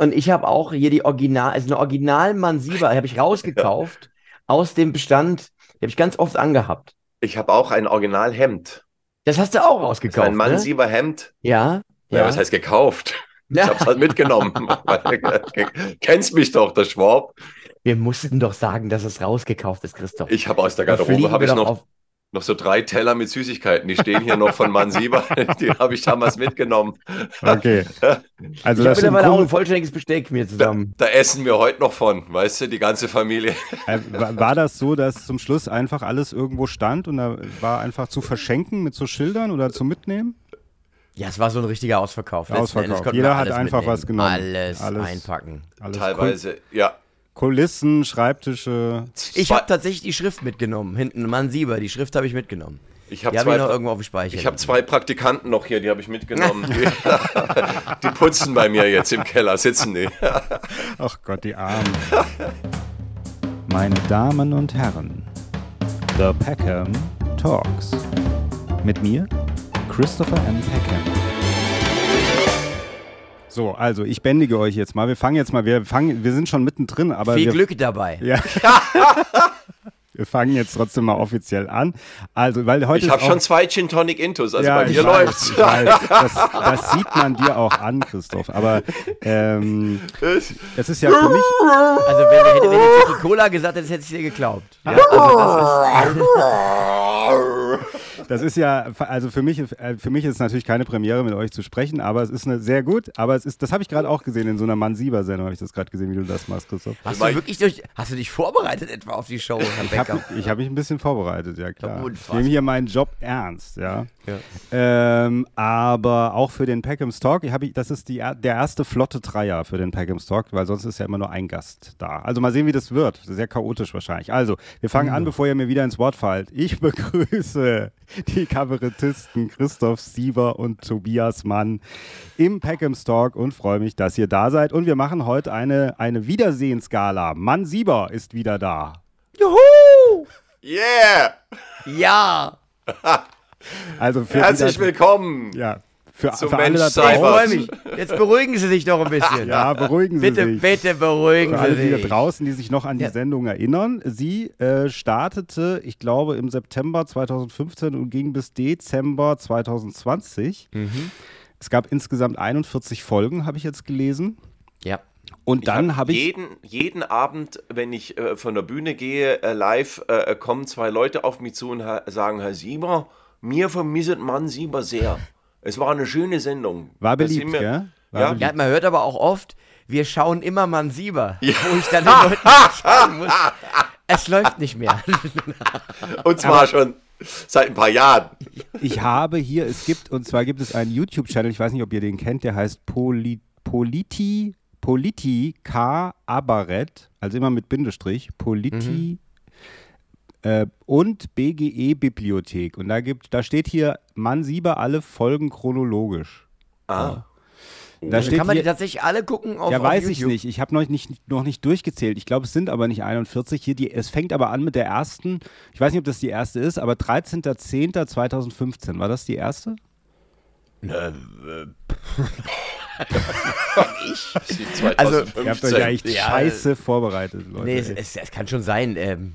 Und ich habe auch hier die Original, also eine Original Mansiba, habe ich rausgekauft aus dem Bestand. Die habe ich ganz oft angehabt. Ich habe auch ein Originalhemd. Das hast du auch rausgekauft. Ein Mansieber Hemd. Ja. Ja, was heißt gekauft? Ich Ja. hab's halt mitgenommen. Kennst mich doch, der Schwab. Wir mussten doch sagen, dass es rausgekauft ist, Christoph. Ich habe aus der Garderobe habe ich noch, noch so drei Teller mit Süßigkeiten. Die stehen hier noch von Mansieber. Die habe ich damals mitgenommen. Okay. Also ich habe das mittlerweile auch ein Grunde, vollständiges Besteck mir Da, zusammen. da essen wir heute noch von, weißt du, die ganze Familie. äh, war das so, dass zum Schluss einfach alles irgendwo stand und da war einfach zu verschenken mit so Schildern oder zu mitnehmen? Ja, es war so ein richtiger Ausverkauf. Ausverkauf. Jeder hat einfach mitnehmen. was genommen. Alles, Alles. einpacken. Alles Teilweise, ja. Kul Kulissen, Schreibtische. Ich Zwei- habe tatsächlich die Schrift mitgenommen. Hinten Mann Sieber, die Schrift habe ich mitgenommen. Ich habe Die habe ich noch zwei, irgendwo auf dem Speicher. ich hab zwei Praktikanten noch hier, die habe ich mitgenommen. Die, die putzen bei mir jetzt im Keller, sitzen die. Ach Gott, die Armen. Meine Damen und Herren, The Peckham Talks. Mit mir, Christopher M. Peckham. So, also ich bändige euch jetzt mal. Wir fangen jetzt mal, wir fangen, wir sind schon mittendrin, aber Viel wir, Glück dabei. Ja. wir fangen jetzt trotzdem mal offiziell an. Also, weil heute Ich habe schon zwei Gin Tonic Intos, also ja, bei ich mir läuft's. Ich weiß. Das, das sieht man dir auch an, Christoph. Aber ähm, das ist ja für mich. Also wenn du, hätte, wenn Tiki Cola gesagt hättest, hätte ich dir geglaubt. Ja, also Das ist ja, also für mich, äh, für mich ist es natürlich keine Premiere, mit euch zu sprechen, aber es ist eine sehr gut. Aber es ist, das habe ich gerade auch gesehen in so einer Mann-Sieber-Sendung, habe ich das gerade gesehen, wie du das machst, Christoph. das ist, hast du wirklich durch, hast du dich vorbereitet etwa auf die Show, Herr Ich habe Becker? ich hab mich ein bisschen vorbereitet, ja klar. Ich nehme hier meinen Job ernst, ja. Ja. Ähm, aber auch für den Peckham's Talk, ich ich- das ist die, er- der erste flotte Dreier für den Peckham's Talk, weil sonst ist ja immer nur ein Gast da. Also mal sehen, wie das wird. Sehr chaotisch wahrscheinlich. Also, wir fangen an, bevor ihr mir wieder ins Wort fallt. Ich begrüße die Kabarettisten Christoph Sieber und Tobias Mann im Peckham's Talk und freue mich, dass ihr da seid. Und wir machen heute eine, eine Wiedersehensgala. Mann Sieber ist wieder da. Juhu! Yeah! Ja! Also für Herzlich willkommen! Ja, für, für alle da draußen. Jetzt beruhigen Sie sich doch ein bisschen. Ja, beruhigen Sie bitte, sich. bitte beruhigen Für alle, Sie die da sich. draußen, die sich noch an die Ja. Sendung erinnern, sie äh, startete, ich glaube, im September 2015 und ging bis Dezember 2020. Mhm. Es gab insgesamt 41 Folgen, habe ich jetzt gelesen. Ja. Und dann hab habe ich. jeden, jeden Abend, wenn ich äh, von der Bühne gehe, äh, live, äh, kommen zwei Leute auf mich zu und ha sagen, Herr Sieber, mir vermisst Mann Sieber sehr. Es war eine schöne Sendung. War beliebt, wir- gell? War Ja. beliebt. ja, man hört aber auch oft, wir schauen immer Mann Sieber. Wo ich dann den Leuten sagen muss, es läuft nicht mehr. Und zwar schon seit ein paar Jahren. Ich habe hier, es gibt, und zwar gibt es einen YouTube-Channel, ich weiß nicht, ob ihr den kennt, der heißt Poli, Politi, Politi K. Abaret, also immer mit Bindestrich, Politi äh, und BGE Bibliothek. Und da gibt, da steht hier Mann Sieber alle Folgen chronologisch. Ah. Da Also steht kann man die hier, tatsächlich alle gucken auf, ja, auf weiß ich YouTube? nicht. Ich habe noch nicht, noch nicht durchgezählt. Ich glaube, es sind aber nicht 41. Hier die, es fängt aber an mit der ersten. Ich weiß nicht, ob das die erste ist, aber 13.10.2015. War das die erste? Also, Ihr habt euch ja echt Ja, scheiße vorbereitet, Leute. Nee, es, es, es kann schon sein. Ähm,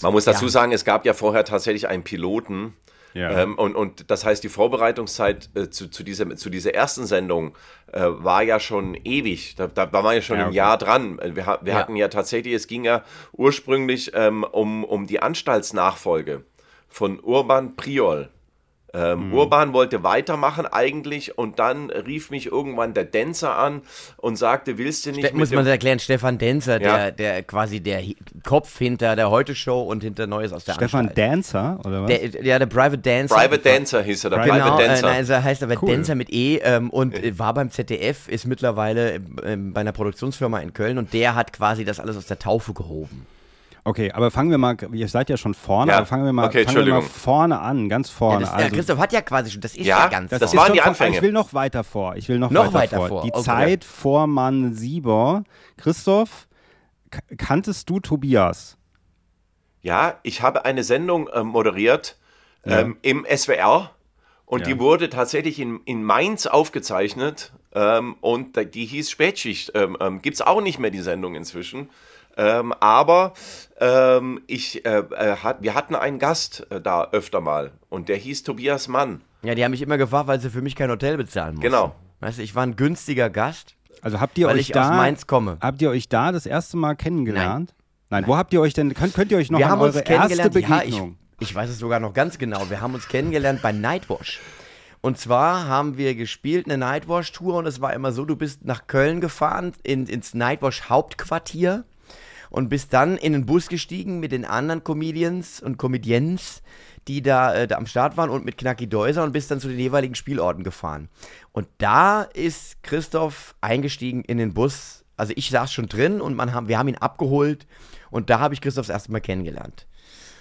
Man muss dazu sagen, es gab ja vorher tatsächlich einen Piloten. Ja. Ähm, und, und das heißt, die Vorbereitungszeit äh, zu, zu, dieser, zu dieser ersten Sendung äh, war ja schon ewig. Da, da war man ja schon Ja, ein okay. Jahr dran. Äh, Wir, wir Ja. hatten ja tatsächlich, es ging ja ursprünglich ähm, um, um die Anstaltsnachfolge von Urban Priol. Ähm, Mhm. Urban wollte weitermachen eigentlich und dann rief mich irgendwann der Dancer an und sagte, willst du nicht Ste- muss man erklären, Stefan Denzer, Ja. der, der quasi der Hi- Kopf hinter der Heute-Show und hinter Neues aus der Stefan Anstalt. Dancer, oder was? Der, ja, der Private Dancer. Private Dancer hieß er, der Private Genau, Private äh, Dancer. nein, also heißt aber Cool. Dancer mit E ähm, und äh, war beim ZDF, ist mittlerweile ähm, bei einer Produktionsfirma in Köln und der hat quasi das alles aus der Taufe gehoben. Okay, aber fangen wir mal, ihr seid ja schon vorne, Ja, aber fangen wir mal, okay, fangen wir mal Entschuldigung. vorne an, ganz Ja, vorne. das, ja, also, Christoph hat ja quasi schon, das ist Ja, ja, ganz das das vorne. waren die Anfänge. Ich will noch weiter vor. Ich will noch, Noch weiter, weiter vor. vor, Die okay. Zeit vor Mann Sieber. Christoph, kanntest du Tobias? Ja, ich habe eine Sendung äh, moderiert ähm, im SWR Und Ja. die wurde tatsächlich in, in Mainz aufgezeichnet ähm, und die hieß Spätschicht. Ähm, ähm, Gibt es auch nicht mehr die Sendung inzwischen. Ähm, aber ähm, ich, äh, äh, hat, wir hatten einen Gast äh, da öfter mal und der hieß Tobias Mann. Ja, die haben mich immer gefragt, weil sie für mich kein Hotel bezahlen mussten. Genau. Weißt du, ich war ein günstiger Gast. Also habt ihr Weil euch ich aus da, Mainz komme. habt ihr euch da das erste Mal kennengelernt? Nein, wo habt ihr euch denn, könnt, könnt ihr euch noch wir an haben uns eure erste kennengelernt. Ja, ich, Begegnung? ich weiß es sogar noch ganz genau. Wir haben uns kennengelernt bei Nightwash. Und zwar haben wir gespielt eine Nightwash-Tour und es war immer so, du bist nach Köln gefahren, in, ins Nightwash-Hauptquartier und bist dann in den Bus gestiegen mit den anderen Comedians und Comedians, die da, äh, da am Start waren und mit Knacki Deuser und bist dann zu den jeweiligen Spielorten gefahren. Und da ist Christoph eingestiegen in den Bus. Also ich saß schon drin und man haben, wir haben ihn abgeholt und da habe ich Christoph das erste Mal kennengelernt.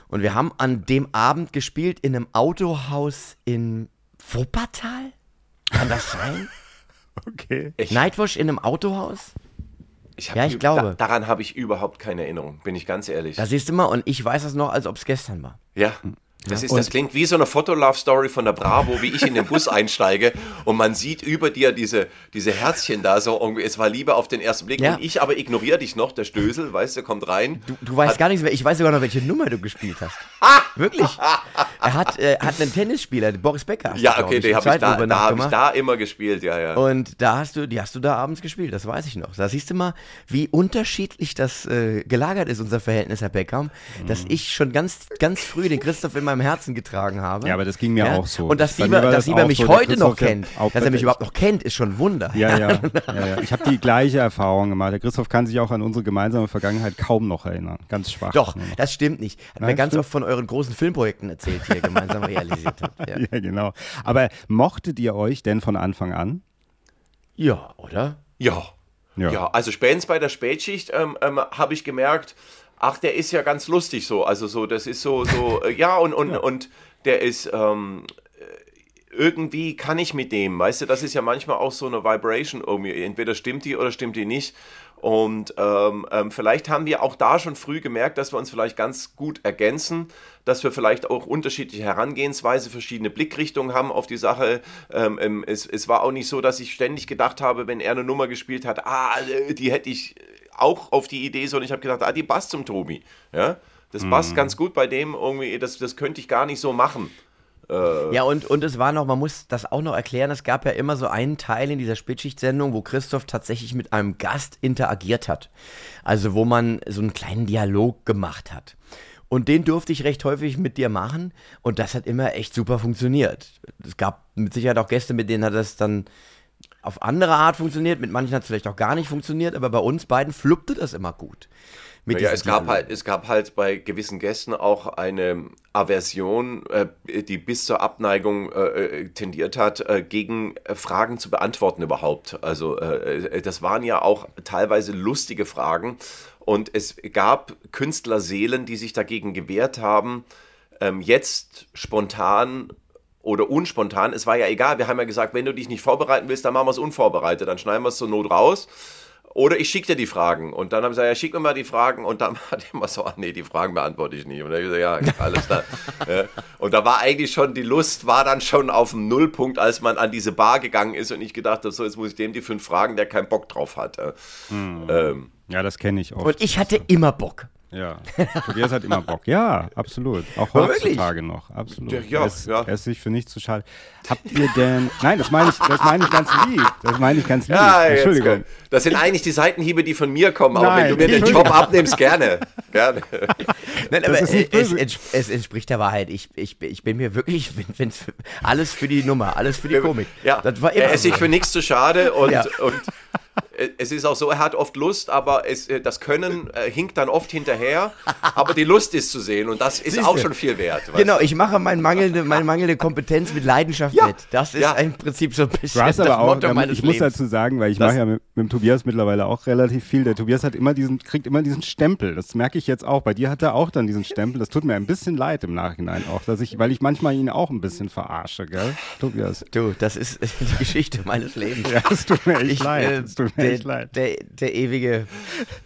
Und wir haben an dem Abend gespielt in einem Autohaus in Wuppertal. Kann das sein? Okay. Ich, Nightwash in einem Autohaus? Ich ja, ich glaube. Da, daran habe ich überhaupt keine Erinnerung, bin ich ganz ehrlich. Da siehst du mal, und ich weiß das noch, als ob es gestern war. Ja. Das, ist, das klingt wie so eine Fotolove-Story von der Bravo, wie ich in den Bus einsteige und man sieht über dir diese, diese Herzchen da so irgendwie, es war Liebe auf den ersten Blick Ja. und ich aber ignoriere dich noch, der Stößel, weißt du, kommt rein. Du, du weißt gar nichts mehr. Ich weiß sogar noch, welche Nummer du gespielt hast. Wirklich. Er hat, äh, hat einen Tennisspieler, Boris Becker. Ja, okay, den habe ich, da, ich da immer gespielt, ja, ja. Und da hast du, die hast du da abends gespielt, das weiß ich noch. Da siehst du mal, wie unterschiedlich das äh, gelagert ist, unser Verhältnis, Herr Beckham, Mhm. dass ich schon ganz, ganz früh den Christoph in meinem Herzen getragen habe. Ja, aber das ging mir auch so. Und dass Sieber, mir dass das Sieber mich so, heute noch kennt, auch dass er mich überhaupt noch kennt, ist schon ein Wunder. Ja, ja, ja, ja. Ich habe die gleiche Erfahrung gemacht. Der Christoph kann sich auch an unsere gemeinsame Vergangenheit kaum noch erinnern. Ganz schwach. Doch, nur das stimmt nicht. Hat mir Nein, ganz stimmt. oft von euren großen Filmprojekten erzählt, die ihr gemeinsam realisiert habt. Ja, Ja, genau. Aber mochtet ihr euch denn von Anfang an? ja oder? ja. Ja. Ja, also spätestens bei der Spätschicht ähm, ähm, habe ich gemerkt, ach, der ist ja ganz lustig so. Also so, das ist so, so, äh, ja, und, und, und der ist, ähm, äh, irgendwie kann ich mit dem, weißt du, das ist ja manchmal auch so eine Vibration irgendwie. Entweder stimmt die oder stimmt die nicht. Und ähm, ähm, vielleicht haben wir auch da schon früh gemerkt, dass wir uns vielleicht ganz gut ergänzen, dass wir vielleicht auch unterschiedliche Herangehensweise, verschiedene Blickrichtungen haben auf die Sache. Ähm, ähm, es, es war auch nicht so, dass ich ständig gedacht habe, wenn er eine Nummer gespielt hat, ah, äh, die hätte ich auch auf die Idee, sondern ich habe gedacht, ah, die passt zum Tobi. Ja? Das passt ganz gut bei dem irgendwie, das, das könnte ich gar nicht so machen. Ja, und, und es war noch, man muss das auch noch erklären, es gab ja immer so einen Teil in dieser Spätschicht-Sendung, wo Christoph tatsächlich mit einem Gast interagiert hat. Also wo man so einen kleinen Dialog gemacht hat. Und den durfte ich recht häufig mit dir machen und das hat immer echt super funktioniert. Es gab mit Sicherheit auch Gäste, mit denen hat das dann auf andere Art funktioniert, mit manchen hat es vielleicht auch gar nicht funktioniert, aber bei uns beiden fluppte das immer gut. Ja, es gab, halt, es gab halt bei gewissen Gästen auch eine Aversion, äh, die bis zur Abneigung äh, äh, tendiert hat, äh, gegen äh, Fragen zu beantworten überhaupt. Also äh, das waren ja auch teilweise lustige Fragen und es gab Künstlerseelen, die sich dagegen gewehrt haben, ähm, jetzt spontan oder unspontan, es war ja egal, wir haben ja gesagt, wenn du dich nicht vorbereiten willst, dann machen wir es unvorbereitet, dann schneiden wir es zur Not raus. Oder ich schicke dir die Fragen. Und dann haben sie gesagt, ja, schick mir mal die Fragen. Und dann hat er immer so, ach nee, die Fragen beantworte ich nicht. Und dann habe ich gesagt, ja, alles klar. ja. Und da war eigentlich schon, die Lust war dann schon auf dem Nullpunkt, als man an diese Bar gegangen ist und ich gedacht habe, so, jetzt muss ich dem die fünf fragen, der keinen Bock drauf hat. ja. Ähm, Ja, das kenne ich auch. Und ich hatte immer Bock. Ja, Tobias hat immer Bock. Ja, absolut. Auch Aber wirklich? heutzutage noch. Absolut. Ja, ja, er, ist, ja. er ist sich für nichts zu schade. Habt ihr denn. Nein, das meine ich, das meine ich ganz lieb. Das meine ich ganz lieb. ja, Entschuldigung. das sind eigentlich die Seitenhiebe, die von mir kommen. Aber Nein, wenn du mir den. Job abnimmst, gerne. gerne. Nein, aber es, ents es entspricht der Wahrheit. Ich, ich, ich bin mir wirklich, wenn, wenn's, alles für die Nummer, alles für die Komik. Ja, das war immer er ist sich so. für nichts zu schade und, Ja. und es ist auch so, er hat oft Lust, aber es, äh, das Können äh, hinkt dann oft hinterher. Aber die Lust ist zu sehen und das ist Siehste. auch schon viel wert. Genau, ich mache mein mangelnde, meine mangelnde Kompetenz mit Leidenschaft Ja. mit. Das ist Ja. im Prinzip so ein bisschen das aber auch, Motto ähm, meines ich muss Lebens. dazu sagen, weil ich Das- mache ja mit, mit dem Tobias mittlerweile auch relativ viel. Der Tobias hat immer diesen, kriegt immer diesen Stempel. Das merke ich jetzt auch. Bei dir hat er auch dann diesen Stempel. Das tut mir ein bisschen leid im Nachhinein auch, dass ich, weil ich manchmal ihn auch ein bisschen verarsche, gell? Tobias. Du, das ist die Geschichte meines Lebens. Ja, es tut mir echt Ich, leid. äh, Mir der, leid. Der, der ewige,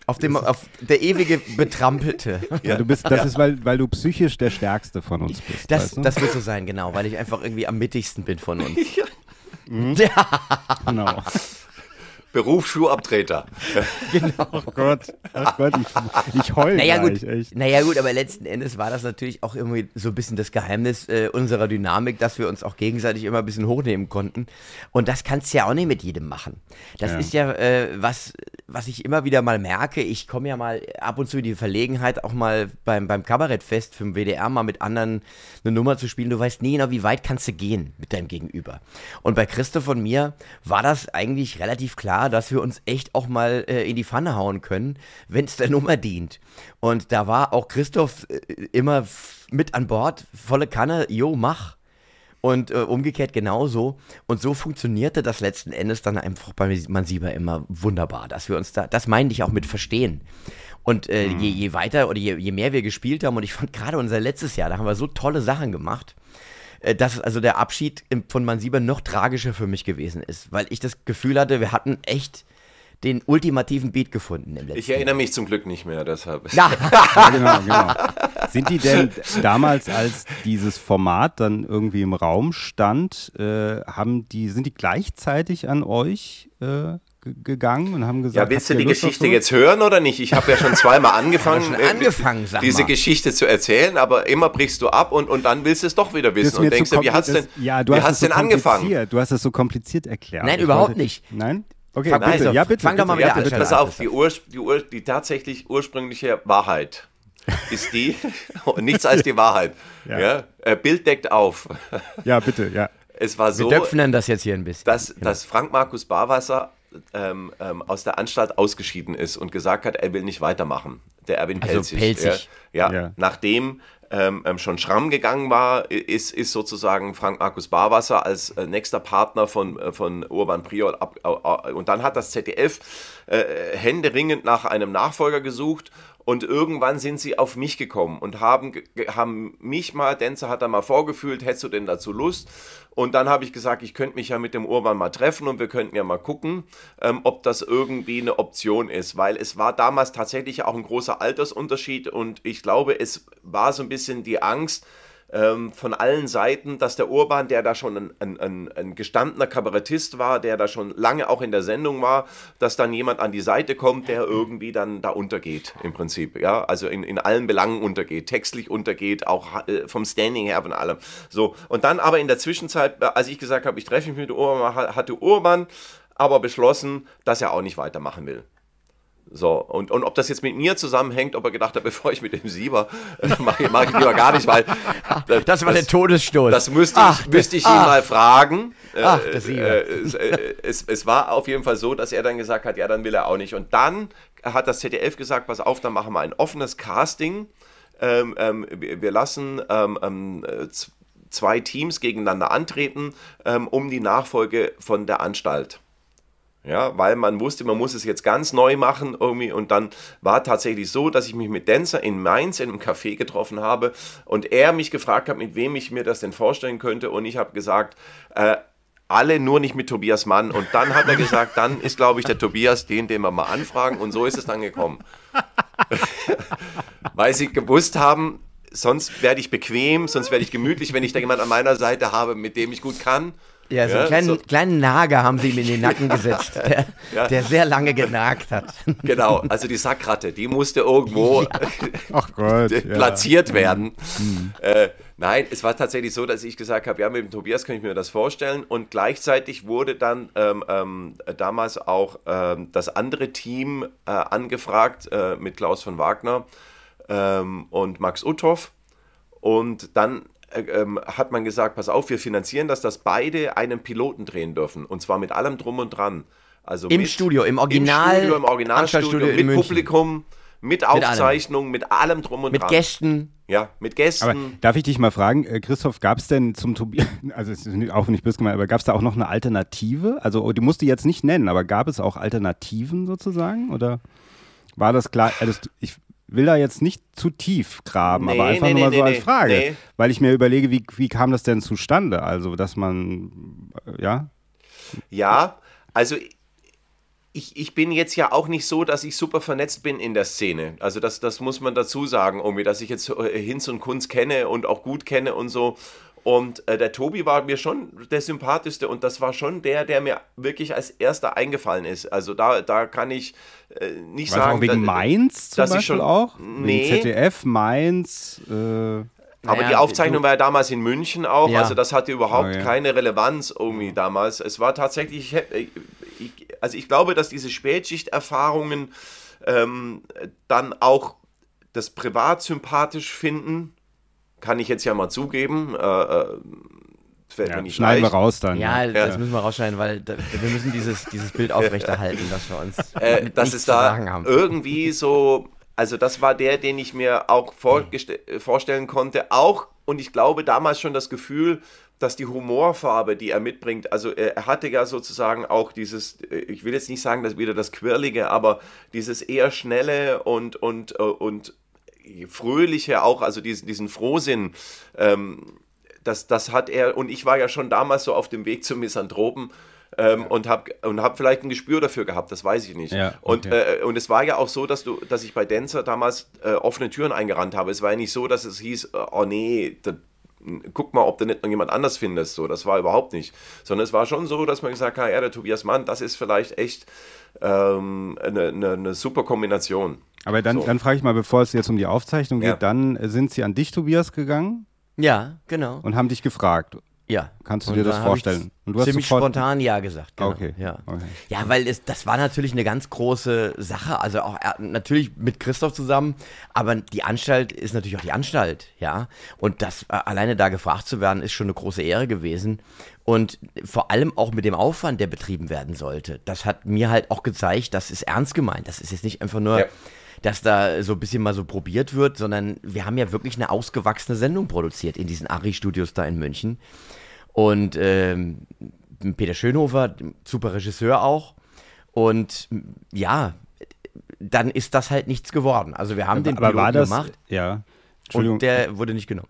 auf dem, auf, der ewige Betrampelte. Ja, du bist, das ist, weil, weil du psychisch der Stärkste von uns bist. Das, weißt du? das wird so sein, genau, weil ich einfach irgendwie am mittigsten bin von uns. genau. Berufsschuhabtreter. Oh Gott, oh Gott, ich, ich heul Naja gleich, gut, echt. naja gut, aber letzten Endes war das natürlich auch irgendwie so ein bisschen das Geheimnis äh, unserer Dynamik, dass wir uns auch gegenseitig immer ein bisschen hochnehmen konnten. Und das kannst du ja auch nicht mit jedem machen. Das Ja. ist ja äh, was, was ich immer wieder mal merke. Ich komme ja mal ab und zu in die Verlegenheit, auch mal beim, beim Kabarettfest für den WDR mal mit anderen eine Nummer zu spielen. Du weißt nie genau, wie weit kannst du gehen mit deinem Gegenüber. Und bei Christoph und mir war das eigentlich relativ klar, dass wir uns echt auch mal äh, in die Pfanne hauen können, wenn es der Nummer dient. Und da war auch Christoph äh, immer mit an Bord, volle Kanne, jo, mach. Und äh, umgekehrt genauso. Und so funktionierte das letzten Endes dann einfach bei Mansieber immer wunderbar, dass wir uns da, das meinte ich auch mit verstehen. Und äh, je, je weiter oder je, je mehr wir gespielt haben, und ich fand gerade unser letztes Jahr, da haben wir so tolle Sachen gemacht, äh, dass also der Abschied von Mansieber noch tragischer für mich gewesen ist, weil ich das Gefühl hatte, wir hatten echt den ultimativen Beat gefunden im letzten Ich erinnere mich zum Glück nicht mehr, deshalb. Ja, Ja, genau, genau. Sind die denn damals, als dieses Format dann irgendwie im Raum stand, äh, haben die, sind die gleichzeitig an euch äh, ge- gegangen und haben gesagt, Ja, willst du die Lust Geschichte jetzt hören oder nicht? Ich habe ja schon zweimal angefangen, schon äh, angefangen, diese mal. Geschichte zu erzählen, aber immer brichst du ab und, und dann willst du es doch wieder wissen und denkst dir, wie hat's denn, ja, du wie hast so denn angefangen? Du hast es so kompliziert erklärt. Nein, Ich überhaupt wollte- nicht. Nein? Okay, Fang- bitte. also, ja, bitte. fang doch mal bitte, wieder ja, an. Pass auf, die, Ur, die, Ur, die tatsächlich ursprüngliche Wahrheit ist die, und nichts als die Wahrheit. Ja. ja. Äh, Bild deckt auf. Ja, bitte, ja. Es war wir so, döpfnen das jetzt hier ein bisschen. dass, dass Frank Markus Barwasser ähm, ähm, aus der Anstalt ausgeschieden ist und gesagt hat, er will nicht weitermachen. Der Erwin Also Pelzig. Pelzig. Ja, ja, Ja. nachdem ähm, ähm, schon Schramm gegangen war, ist, ist sozusagen Frank Markus Barwasser als äh, nächster Partner von, äh, von Urban Prior ab, äh, und dann hat das ZDF äh, händeringend nach einem Nachfolger gesucht und irgendwann sind sie auf mich gekommen und haben, haben mich mal, Denzer hat da mal vorgefühlt, hättest du denn dazu Lust? Und dann habe ich gesagt, ich könnte mich ja mit dem Urban mal treffen und wir könnten ja mal gucken, ähm, ob das irgendwie eine Option ist, weil es war damals tatsächlich auch ein großer Altersunterschied und ich glaube, es war so ein bisschen die Angst, ähm, von allen Seiten, dass der Urban, der da schon ein, ein, ein, gestandener Kabarettist war, der da schon lange auch in der Sendung war, dass dann jemand an die Seite kommt, der irgendwie dann da untergeht, im Prinzip. Ja, also in, in allen Belangen untergeht, textlich untergeht, auch äh, vom Standing her von allem. So, und dann aber in der Zwischenzeit, äh, als ich gesagt habe, ich treffe mich mit Urban, ha- hatte Urban aber beschlossen, dass er auch nicht weitermachen will. So, und, und ob das jetzt mit mir zusammenhängt, ob er gedacht hat, bevor ich mit dem Sieber äh, mache, ich- mach ich lieber gar nicht, weil äh, das war der Todesstoß. das müsste ich, Ach, müsste ich ihn ach. mal fragen. Äh, Ach, der Sieger. äh, es, äh, es, es war auf jeden Fall so, dass er dann gesagt hat, ja, dann will er auch nicht. Und dann hat das ZDF gesagt, pass auf, dann machen wir ein offenes Casting. Ähm, ähm, wir lassen ähm, ähm, äh, zwei Teams gegeneinander antreten, ähm, um die Nachfolge von der Anstalt. Ja, weil man wusste, man muss es jetzt ganz neu machen irgendwie. Und dann war tatsächlich so, dass ich mich mit Denzer in Mainz in einem Café getroffen habe und er mich gefragt hat, mit wem ich mir das denn vorstellen könnte. Und ich habe gesagt, äh, alle nur nicht mit Tobias Mann. Und dann hat er gesagt, dann ist, glaube ich, der Tobias den, den wir mal anfragen. Und so ist es dann gekommen. weil sie gewusst haben, sonst werde ich bequem, sonst werde ich gemütlich, wenn ich da jemand an meiner Seite habe, mit dem ich gut kann. Ja, so einen Ja, kleinen, so- kleinen Nager haben sie ihm in den Nacken gesetzt, der, Ja. der sehr lange genagt hat. Genau, also die Sackratte, die musste irgendwo Ach Gott. ja. platziert werden. Äh, nein, es war tatsächlich so, dass ich gesagt habe, ja, mit dem Tobias kann ich mir das vorstellen. Und gleichzeitig wurde dann ähm, ähm, damals auch ähm, das andere Team äh, angefragt äh, mit Klaus von Wagner ähm, und Max Uthoff. Und dann ähm, hat man gesagt, pass auf, wir finanzieren das, dass beide einen Piloten drehen dürfen. Und zwar mit allem drum und dran. Also Im mit, Studio, im Original- Im Studio, im Originalstudio, mit München. Publikum, mit allem. Aufzeichnung, mit allem drum und Mit dran. Gästen. Ja, mit Gästen. Aber darf ich dich mal fragen, äh, Christoph, gab es denn zum Tobias, also es ist nicht- auch nicht böse gemeint, aber gab es da auch noch eine Alternative? Also oh, die musst du jetzt nicht nennen, aber gab es auch Alternativen sozusagen? Oder war das klar? Also ich will da jetzt nicht zu tief graben, Nee, aber einfach nee, nur mal nee, so als Frage. Weil ich mir überlege, wie, wie kam das denn zustande? Also, dass man, äh, ja? Ja, also ich, ich bin jetzt ja auch nicht so, dass ich super vernetzt bin in der Szene. Also das, das muss man dazu sagen, irgendwie, dass ich jetzt äh, Hinz und Kunz kenne und auch gut kenne und so. Und äh, der Tobi war mir schon der sympathischste und das war schon der, der mir wirklich als erster eingefallen ist. Also da, da kann ich äh, nicht Weiß sagen. auch wegen da, Mainz zum dass ich Beispiel schon- auch? Nee. Wegen ZDF, Mainz, äh, Aber Naja, die Aufzeichnung du- war ja damals in München auch, Ja. also das hatte überhaupt Okay. keine Relevanz irgendwie damals. Es war tatsächlich, ich, ich, also ich glaube, dass diese Spätschichterfahrungen ähm, dann auch das privat sympathisch finden, kann ich jetzt ja mal zugeben. Äh, äh, fällt mir ja, nicht schneiden wir leicht. raus dann. Ja, das müssen wir rausschneiden, weil da, wir müssen dieses, dieses Bild aufrechterhalten, dass wir uns äh, es zu da irgendwie so, also das war der, den ich mir auch vorstellen konnte, auch und ich glaube damals schon das Gefühl, dass die Humorfarbe, die er mitbringt, also er er hatte ja sozusagen auch dieses, äh, ich will jetzt nicht sagen, dass wieder das Quirlige, aber dieses eher schnelle und und äh, und fröhliche auch, also diesen, diesen Frohsinn, ähm, das, das hat er, und ich war ja schon damals so auf dem Weg zum Misanthropen ähm, und habe und hab vielleicht ein Gespür dafür gehabt, das weiß ich nicht. Ja, und, okay. äh, und es war ja auch so, dass, du, dass ich bei Dancer damals äh, offene Türen eingerannt habe. Es war ja nicht so, dass es hieß, oh nee, da, guck mal, ob du nicht noch jemand anders findest. So, das war überhaupt nicht. Sondern es war schon so, dass man gesagt hat, ja, der Tobias Mann, das ist vielleicht echt ähm, eine, eine, eine super Kombination. Aber dann, So. dann frage ich mal, bevor es jetzt um die Aufzeichnung geht, Ja. dann sind sie an dich, Tobias, gegangen Ja, genau. und haben dich gefragt. Ja. Kannst du Und dir das vorstellen? Und du hast ziemlich spontan ja gesagt. Genau. Okay, Ja. okay. ja, weil es, das war natürlich eine ganz große Sache. Also auch er, natürlich mit Christoph zusammen, aber die Anstalt ist natürlich auch die Anstalt, ja. Und das äh, alleine da gefragt zu werden, ist schon eine große Ehre gewesen. Und vor allem auch mit dem Aufwand, der betrieben werden sollte. Das hat mir halt auch gezeigt, das ist ernst gemeint. Das ist jetzt nicht einfach nur Ja. Dass da so ein bisschen mal so probiert wird, sondern wir haben ja wirklich eine ausgewachsene Sendung produziert in diesen Ari-Studios da in München. Und ähm, Peter Schönhofer, super Regisseur auch. Und ja, dann ist das halt nichts geworden. Also wir haben den Aber war Piloten das, gemacht ja, Entschuldigung, und der wurde nicht genommen.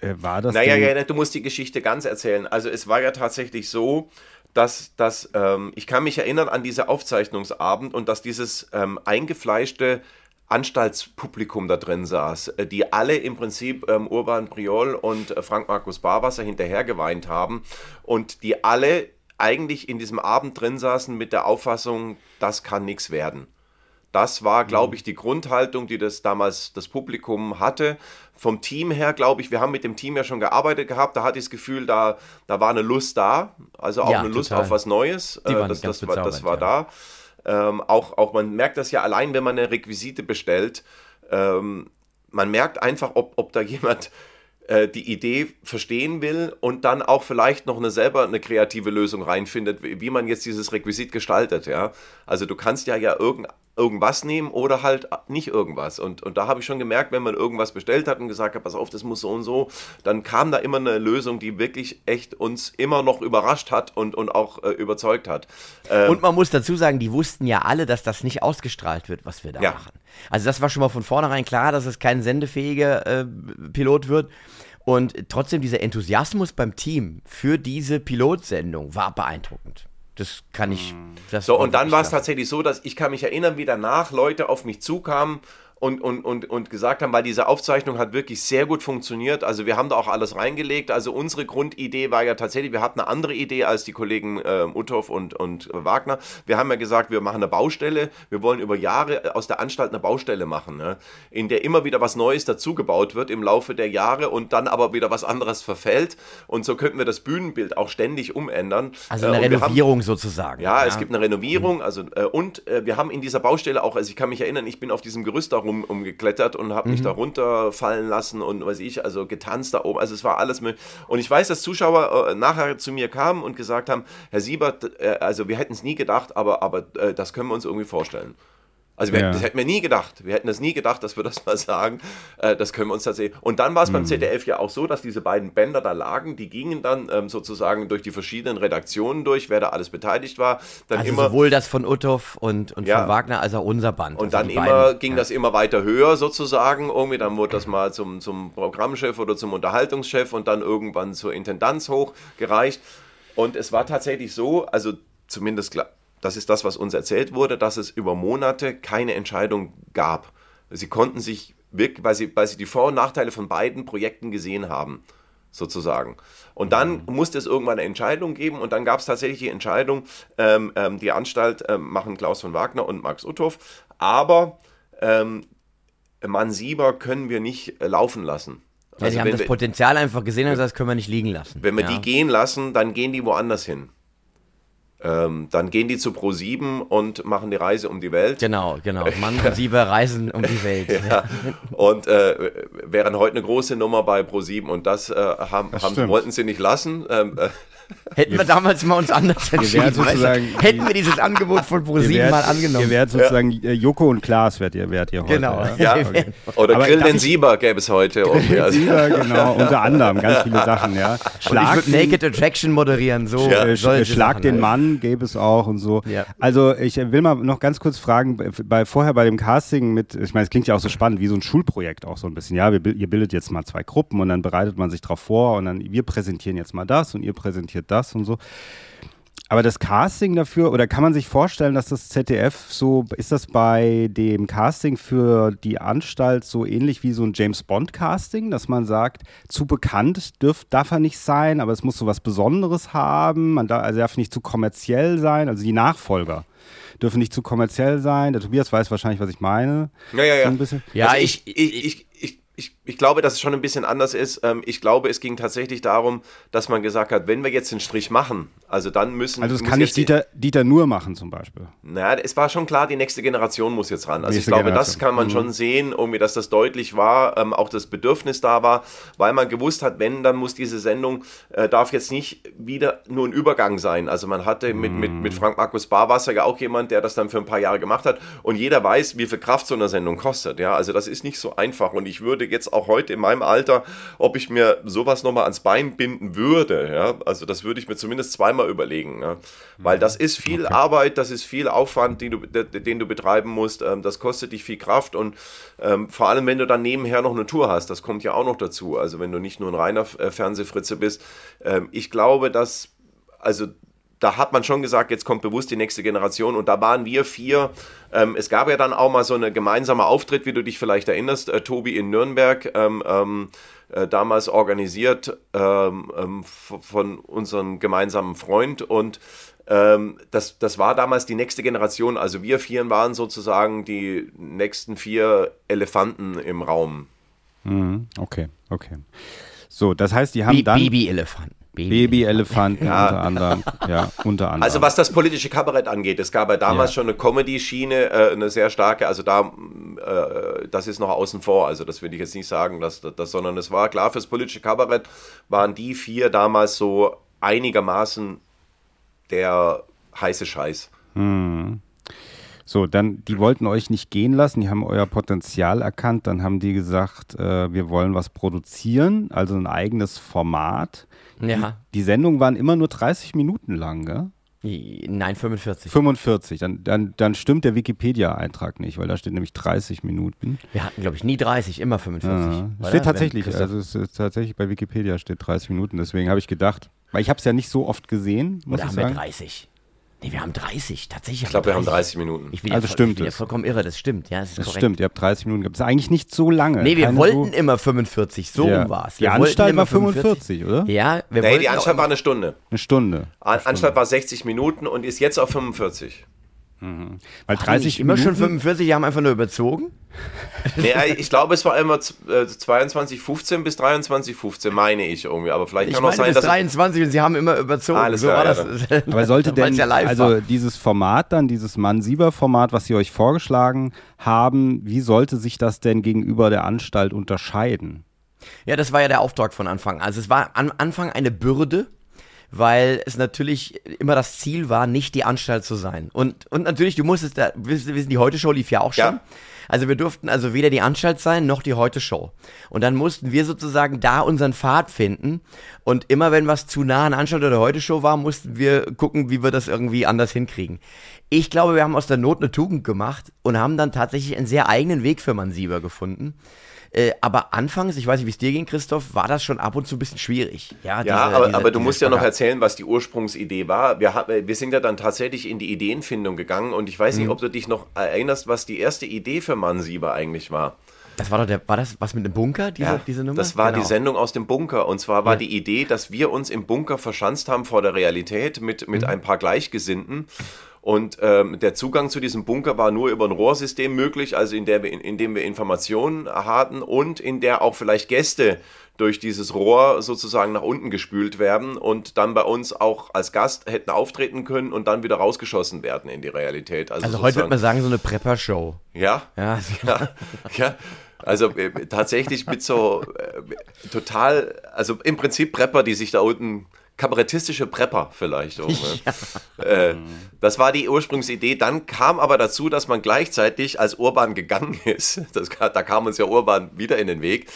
äh, war das Naja, ja, du musst die Geschichte ganz erzählen. Also es war ja tatsächlich so, dass, dass ähm, ich kann mich erinnern an diese Aufzeichnungsabend und dass dieses ähm, eingefleischte Anstaltspublikum da drin saß, äh, die alle im Prinzip ähm, Urban Priol und äh, Frank Markus Barwasser hinterher geweint haben und die alle eigentlich in diesem Abend drin saßen mit der Auffassung, das kann nichts werden. Das war, glaube ich, die Grundhaltung, die das damals das Publikum hatte. Vom Team her, glaube ich, wir haben mit dem Team ja schon gearbeitet gehabt. Da hatte ich das Gefühl, da, da war eine Lust da. Also auch Ja, eine Lust total. auf was Neues. Die Äh, waren das, ganz das, war, das war bezaubernd, da. Ähm, auch, auch man merkt das ja allein, wenn man eine Requisite bestellt. Ähm, man merkt einfach, ob, ob da jemand äh, die Idee verstehen will und dann auch vielleicht noch eine selber eine kreative Lösung reinfindet, wie, man jetzt dieses Requisit gestaltet, ja. Also du kannst ja ja irgend, irgendwas nehmen oder halt nicht irgendwas. Und, und da habe ich schon gemerkt, wenn man irgendwas bestellt hat und gesagt hat, pass auf, das muss so und so, dann kam da immer eine Lösung, die wirklich echt uns immer noch überrascht hat und, und auch äh, überzeugt hat. Ähm, Und man muss dazu sagen, die wussten ja alle, dass das nicht ausgestrahlt wird, was wir da Ja. machen. Also das war schon mal von vornherein klar, dass es kein sendefähiger äh, Pilot wird. Und trotzdem dieser Enthusiasmus beim Team für diese Pilotsendung war beeindruckend. Das kann ich. Das So, und dann war es tatsächlich so, dass ich kann mich erinnern, wie danach Leute auf mich zukamen und, und, und, und gesagt haben, weil diese Aufzeichnung hat wirklich sehr gut funktioniert. Also wir haben da auch alles reingelegt. Also unsere Grundidee war ja tatsächlich, wir hatten eine andere Idee als die Kollegen ähm, Uthoff und, und äh, Wagner. Wir haben ja gesagt, wir machen eine Baustelle. Wir wollen über Jahre aus der Anstalt eine Baustelle machen, ne? in der immer wieder was Neues dazugebaut wird im Laufe der Jahre und dann aber wieder was anderes verfällt. Und so könnten wir das Bühnenbild auch ständig umändern. Also Äh, eine und wir haben- Renovierung sozusagen. ja, es gibt eine Renovierung, also äh, und äh, wir haben in dieser Baustelle auch, also ich kann mich erinnern, ich bin auf diesem Gerüst da rum umgeklettert und habe mich da runterfallen lassen und weiß ich, also getanzt da oben, also es war alles möglich. Und ich weiß, dass Zuschauer äh, nachher zu mir kamen und gesagt haben, Herr Siebert, äh, also wir hätten es nie gedacht, aber, aber äh, das können wir uns irgendwie vorstellen. Also wir, Ja. das hätten wir nie gedacht. Wir hätten das nie gedacht, dass wir das mal sagen. Äh, das können wir uns tatsächlich. Und dann war es beim Mhm. ZDF ja auch so, dass diese beiden Bänder da lagen. Die gingen dann ähm, sozusagen durch die verschiedenen Redaktionen durch, wer da alles beteiligt war. Dann Also immer sowohl das von Uthoff und, und Ja. von Wagner als auch unser Band. und also dann immer beiden. ging Ja. das immer weiter höher sozusagen. Irgendwie dann wurde das mal zum, zum Programmchef oder zum Unterhaltungschef und dann irgendwann zur Intendanz hochgereicht. Und es war tatsächlich so, also zumindest gla- das ist das, was uns erzählt wurde, dass es über Monate keine Entscheidung gab. Sie konnten sich wirklich, weil sie, weil sie die Vor- und Nachteile von beiden Projekten gesehen haben, sozusagen. Und dann mhm. musste es irgendwann eine Entscheidung geben und dann gab es tatsächlich die Entscheidung, ähm, ähm, die Anstalt ähm, machen Klaus von Wagner und Max Uthoff, aber ähm, Mann Sieber können wir nicht äh, laufen lassen. Ja, also die haben das wir, Potenzial einfach gesehen und gesagt, das können wir nicht liegen lassen. Wenn wir ja. die gehen lassen, dann gehen die woanders hin. Ähm, dann gehen die zu Pro7 und machen die Reise um die Welt. Genau, genau. Mann und Sieber reisen um die Welt. ja. Und äh, wären heute eine große Nummer bei Pro7 und das, äh, haben, das haben, wollten sie nicht lassen. Ähm, äh, Hätten wir damals mal uns anders entschieden. Sozusagen, hätten wir dieses Angebot von ProSieben mal angenommen. Ihr wärt sozusagen ja. Äh, Joko und Klaas wärt ihr, wärt ihr heute. Genau. Ja. ja. Okay. Oder Grill den Sieber gäbe es heute. Grill also. Sieber, genau. Unter anderem ganz viele Sachen, ja. Schlag und ich würde Naked Attraction moderieren. So ja. Äh, Schlag Sachen, den Mann gäbe es auch und so. Ja. Also ich will mal noch ganz kurz fragen, bei, vorher bei dem Casting mit, ich meine, es klingt ja auch so spannend, wie so ein Schulprojekt auch so ein bisschen. Ja, wir, ihr bildet jetzt mal zwei Gruppen und dann bereitet man sich drauf vor und dann wir präsentieren jetzt mal das und ihr präsentiert das und so. Aber das Casting dafür, oder kann man sich vorstellen, dass das ZDF so, ist das bei dem Casting für die Anstalt so ähnlich wie so ein James Bond Casting, dass man sagt, zu bekannt dürf, darf er nicht sein, aber es muss so was Besonderes haben, man darf, also darf nicht zu kommerziell sein, also die Nachfolger dürfen nicht zu kommerziell sein. Der Tobias weiß wahrscheinlich, was ich meine. Ja, ja, ja. So ja, also ich, ich, ich, ich, ich, ich glaube, dass es schon ein bisschen anders ist. Ähm, ich glaube, es ging tatsächlich darum, dass man gesagt hat, wenn wir jetzt den Strich machen, also dann müssen. Also, das kann nicht Dieter, Dieter nur machen, zum Beispiel. Naja, es war schon klar, die nächste Generation muss jetzt ran. Also, nächste ich glaube, Generation. das kann man mhm. schon sehen, irgendwie, dass das deutlich war, ähm, auch das Bedürfnis da war, weil man gewusst hat, wenn, dann muss diese Sendung, äh, darf jetzt nicht wieder nur ein Übergang sein. Also, man hatte mhm. mit, mit, mit mhm. Frank Markus Barwasser ja auch jemand, der das dann für ein paar Jahre gemacht hat. Und jeder weiß, wie viel Kraft so eine Sendung kostet. Ja, also, das ist nicht so einfach. Und ich würde jetzt auch heute in meinem Alter, ob ich mir sowas nochmal ans Bein binden würde. Ja, also, das würde ich mir zumindest zweimal überlegen. Ja? Weil das ist viel okay. Arbeit, das ist viel Aufwand, den du, den du betreiben musst. Ähm, das kostet dich viel Kraft und ähm, vor allem, wenn du dann nebenher noch eine Tour hast, das kommt ja auch noch dazu. Also wenn du nicht nur ein reiner äh, Fernsehfritze bist. Ähm, ich glaube, dass, also da hat man schon gesagt, jetzt kommt bewusst die nächste Generation und da waren wir vier. Ähm, es gab ja dann auch mal so eine gemeinsame Auftritt, wie du dich vielleicht erinnerst, äh, Tobi in Nürnberg. Ähm, ähm, äh, damals organisiert ähm, ähm, von unserem gemeinsamen Freund und ähm, das, das war damals die nächste Generation. Also wir vier waren sozusagen die nächsten vier Elefanten im Raum. Mhm. Okay, okay. So, das heißt, die haben dann. Baby-Elefanten. Baby-Elefanten ja. unter anderem. Ja, unter anderem. Also was das politische Kabarett angeht, es gab ja damals ja. schon eine Comedy-Schiene, äh, eine sehr starke, also da, äh, das ist noch außen vor, also das will ich jetzt nicht sagen, dass, das, sondern es war klar, fürs politische Kabarett waren die vier damals so einigermaßen der heiße Scheiß. Hm. So, dann, die wollten euch nicht gehen lassen, die haben euer Potenzial erkannt, dann haben die gesagt, äh, wir wollen was produzieren, also ein eigenes Format. Ja. Die, die Sendungen waren immer nur 30 Minuten lang, gell? Nein, 45. 45, dann, dann, dann stimmt der Wikipedia-Eintrag nicht, weil da steht nämlich 30 Minuten. Wir hatten, glaube ich, nie 30, immer 45. Ja. Steht tatsächlich, also es ist tatsächlich bei Wikipedia steht 30 Minuten, deswegen habe ich gedacht, weil ich habe es ja nicht so oft gesehen, muss Oder ich haben sagen. wir 30? Nee, wir haben 30, tatsächlich. Ich glaube, wir haben 30 Minuten. Ich bin also ja, stimmt ich bin ja vollkommen irre, das stimmt. Ja, das ist das korrekt. stimmt, ihr habt 30 Minuten gehabt. Das ist eigentlich nicht so lange. Nee, wir wollten so immer 45, so ja. war es. Die Anstalt war 45, 45, oder? Ja, wir nee, die Anstalt war eine Stunde. Eine Stunde. Eine Anstalt war 60 Minuten und ist jetzt auf 45. Mhm. Weil 30 immer schon 45, die haben einfach nur überzogen? nee, ich glaube, es war immer 22,15 bis 23,15, meine ich irgendwie. Aber vielleicht ich kann meine auch sein, bis dass 23 und sie haben immer überzogen. Alles so klar, war ja, das. Aber sollte denn, ja also dieses Format dann, dieses Mann-Sieber-Format, was sie euch vorgeschlagen haben, wie sollte sich das denn gegenüber der Anstalt unterscheiden? Ja, das war ja der Auftrag von Anfang. Also es war am Anfang eine Bürde, weil es natürlich immer das Ziel war, nicht die Anstalt zu sein. Und, und natürlich, du musstest da, wissen, die Heute-Show lief ja auch schon. Ja. Also wir durften also weder die Anstalt sein, noch die Heute-Show. Und dann mussten wir sozusagen da unseren Pfad finden. Und immer wenn was zu nah an Anstalt oder Heute-Show war, mussten wir gucken, wie wir das irgendwie anders hinkriegen. Ich glaube, wir haben aus der Not eine Tugend gemacht und haben dann tatsächlich einen sehr eigenen Weg für Mansieber gefunden. Äh, aber anfangs, ich weiß nicht, wie es dir ging, Christoph, war das schon ab und zu ein bisschen schwierig. Ja, diese, ja aber, diese, aber du musst ja noch erzählen, was die Ursprungsidee war. Wir, wir sind ja dann tatsächlich in die Ideenfindung gegangen und ich weiß mhm. nicht, ob du dich noch erinnerst, was die erste Idee für Mansieber eigentlich war. Das war doch der, war das was mit dem Bunker, diese, ja, diese Nummer? Das war genau. die Sendung aus dem Bunker. Und zwar war ja. die Idee, dass wir uns im Bunker verschanzt haben vor der Realität mit, mit mhm. ein paar Gleichgesinnten und ähm, der Zugang zu diesem Bunker war nur über ein Rohrsystem möglich, also in, der wir, in, in dem wir Informationen hatten und in der auch vielleicht Gäste durch dieses Rohr sozusagen nach unten gespült werden und dann bei uns auch als Gast hätten auftreten können und dann wieder rausgeschossen werden in die Realität. Also, also heute würde man sagen, so eine Prepper-Show. Ja, ja, ja, ja. Also äh, tatsächlich mit so äh, total, also im Prinzip Prepper, die sich da unten kabarettistische Prepper vielleicht. Auch, ne? ja. äh, das war die Ursprungsidee. Dann kam aber dazu, dass man gleichzeitig als Urban gegangen ist. Das, da kam uns ja Urban wieder in den Weg.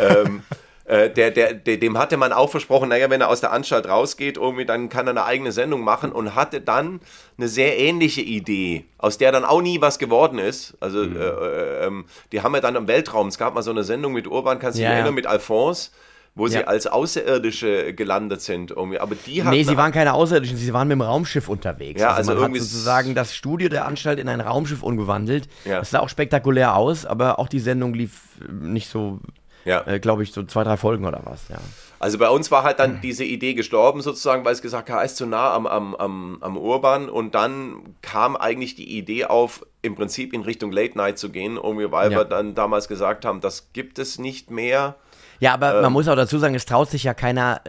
Ähm, äh, der, der, der, dem hatte man auch versprochen, naja, wenn er aus der Anstalt rausgeht, irgendwie, dann kann er eine eigene Sendung machen und hatte dann eine sehr ähnliche Idee, aus der dann auch nie was geworden ist. Also, mhm. äh, äh, ähm, die haben ja dann im Weltraum, es gab mal so eine Sendung mit Urban, kannst du ja, dich erinnern, ja. mit Alphonse wo sie als Außerirdische gelandet sind. Irgendwie. Aber die Nee, sie waren keine Außerirdischen, sie waren mit dem Raumschiff unterwegs. Ja, also, also man hat sozusagen das Studio der Anstalt in ein Raumschiff umgewandelt. Ja. Das sah auch spektakulär aus, aber auch die Sendung lief nicht so, ja. äh, glaube ich, so zwei, drei Folgen oder was. Ja. Also bei uns war halt dann diese Idee gestorben sozusagen, weil es gesagt hat, er ist zu nah am, am, am, am Urban und dann kam eigentlich die Idee auf, im Prinzip in Richtung Late Night zu gehen, irgendwie, weil ja. wir dann damals gesagt haben, das gibt es nicht mehr. Ja, aber ähm, man muss auch dazu sagen, es traut sich ja keiner,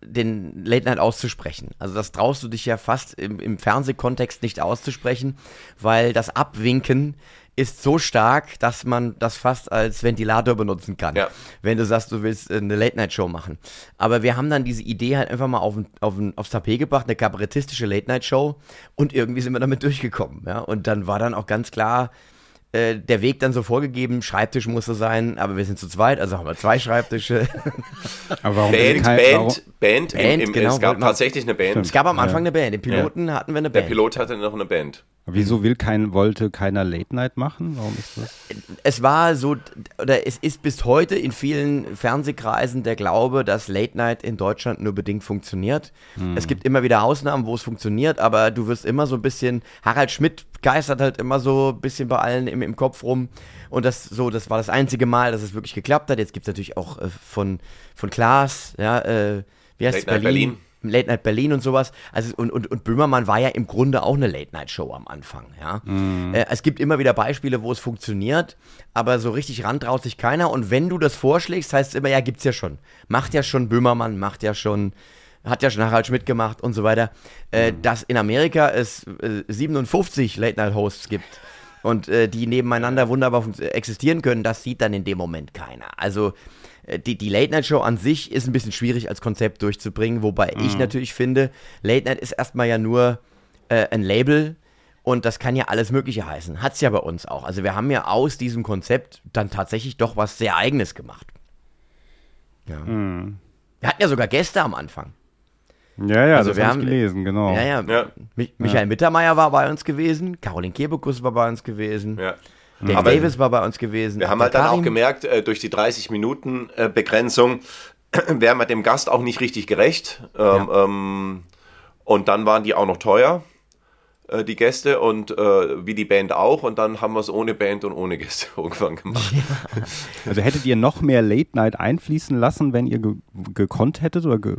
den Late Night auszusprechen. Also das traust du dich ja fast im, im Fernsehkontext nicht auszusprechen, weil das Abwinken ist so stark, dass man das fast als Ventilator benutzen kann, ja. wenn du sagst, du willst eine Late-Night-Show machen. Aber wir haben dann diese Idee halt einfach mal auf, auf, aufs Tapet gebracht, eine kabarettistische Late-Night-Show und irgendwie sind wir damit durchgekommen. Ja? Und dann war dann auch ganz klar, äh, der Weg dann so vorgegeben, Schreibtisch musste sein, aber wir sind zu zweit, also haben wir zwei Schreibtische. aber warum Band, kein, Band, warum? Band, Band, im, im, genau, es gab tatsächlich eine Band. Es gab am Anfang ja. eine Band, im Piloten ja. hatten wir eine Band. Der Pilot hatte noch eine Band. Wieso will kein, wollte keiner Late Night machen? Warum ist das? Es war so, oder es ist bis heute in vielen Fernsehkreisen der Glaube, dass Late Night in Deutschland nur bedingt funktioniert. Hm. Es gibt immer wieder Ausnahmen, wo es funktioniert, aber du wirst immer so ein bisschen, Harald Schmidt geistert halt immer so ein bisschen bei allen im, im Kopf rum. Und das so, das war das einzige Mal, dass es wirklich geklappt hat. Jetzt gibt es natürlich auch äh, von, von Klaas, ja, äh, wie heißt es, Berlin? Berlin Late Night Berlin und sowas. Also und, und, und Böhmermann war ja im Grunde auch eine Late Night Show am Anfang. Ja, mm. äh, es gibt immer wieder Beispiele, wo es funktioniert, aber so richtig ran traut sich keiner. Und wenn du das vorschlägst, heißt es immer, ja, gibt's ja schon. Macht ja schon Böhmermann, macht ja schon hat ja schon Harald Schmidt gemacht und so weiter, äh, mhm. dass in Amerika es äh, 57 Late-Night-Hosts gibt und äh, die nebeneinander wunderbar existieren können, das sieht dann in dem Moment keiner. Also die, die Late-Night-Show an sich ist ein bisschen schwierig als Konzept durchzubringen, wobei mhm. ich natürlich finde, Late-Night ist erstmal ja nur äh, ein Label und das kann ja alles Mögliche heißen. Hat es ja bei uns auch. Also wir haben ja aus diesem Konzept dann tatsächlich doch was sehr Eigenes gemacht. Ja. Mhm. Wir hatten ja sogar Gäste am Anfang. Ja, ja, also das habe ich gelesen, genau. Ja, ja. ja. Michael ja. Mittermeier war bei uns gewesen, Caroline Kebekus war bei uns gewesen. Ja. Dave Aber Davis war bei uns gewesen. Wir haben halt dann auch gemerkt, äh, durch die 30-Minuten-Begrenzung äh, wären wir dem Gast auch nicht richtig gerecht. Ähm, ja. ähm, und dann waren die auch noch teuer, äh, die Gäste, und äh, wie die Band auch. Und dann haben wir es ohne Band und ohne Gäste irgendwann gemacht. Ja. Also hättet ihr noch mehr Late Night einfließen lassen, wenn ihr ge gekonnt hättet oder ge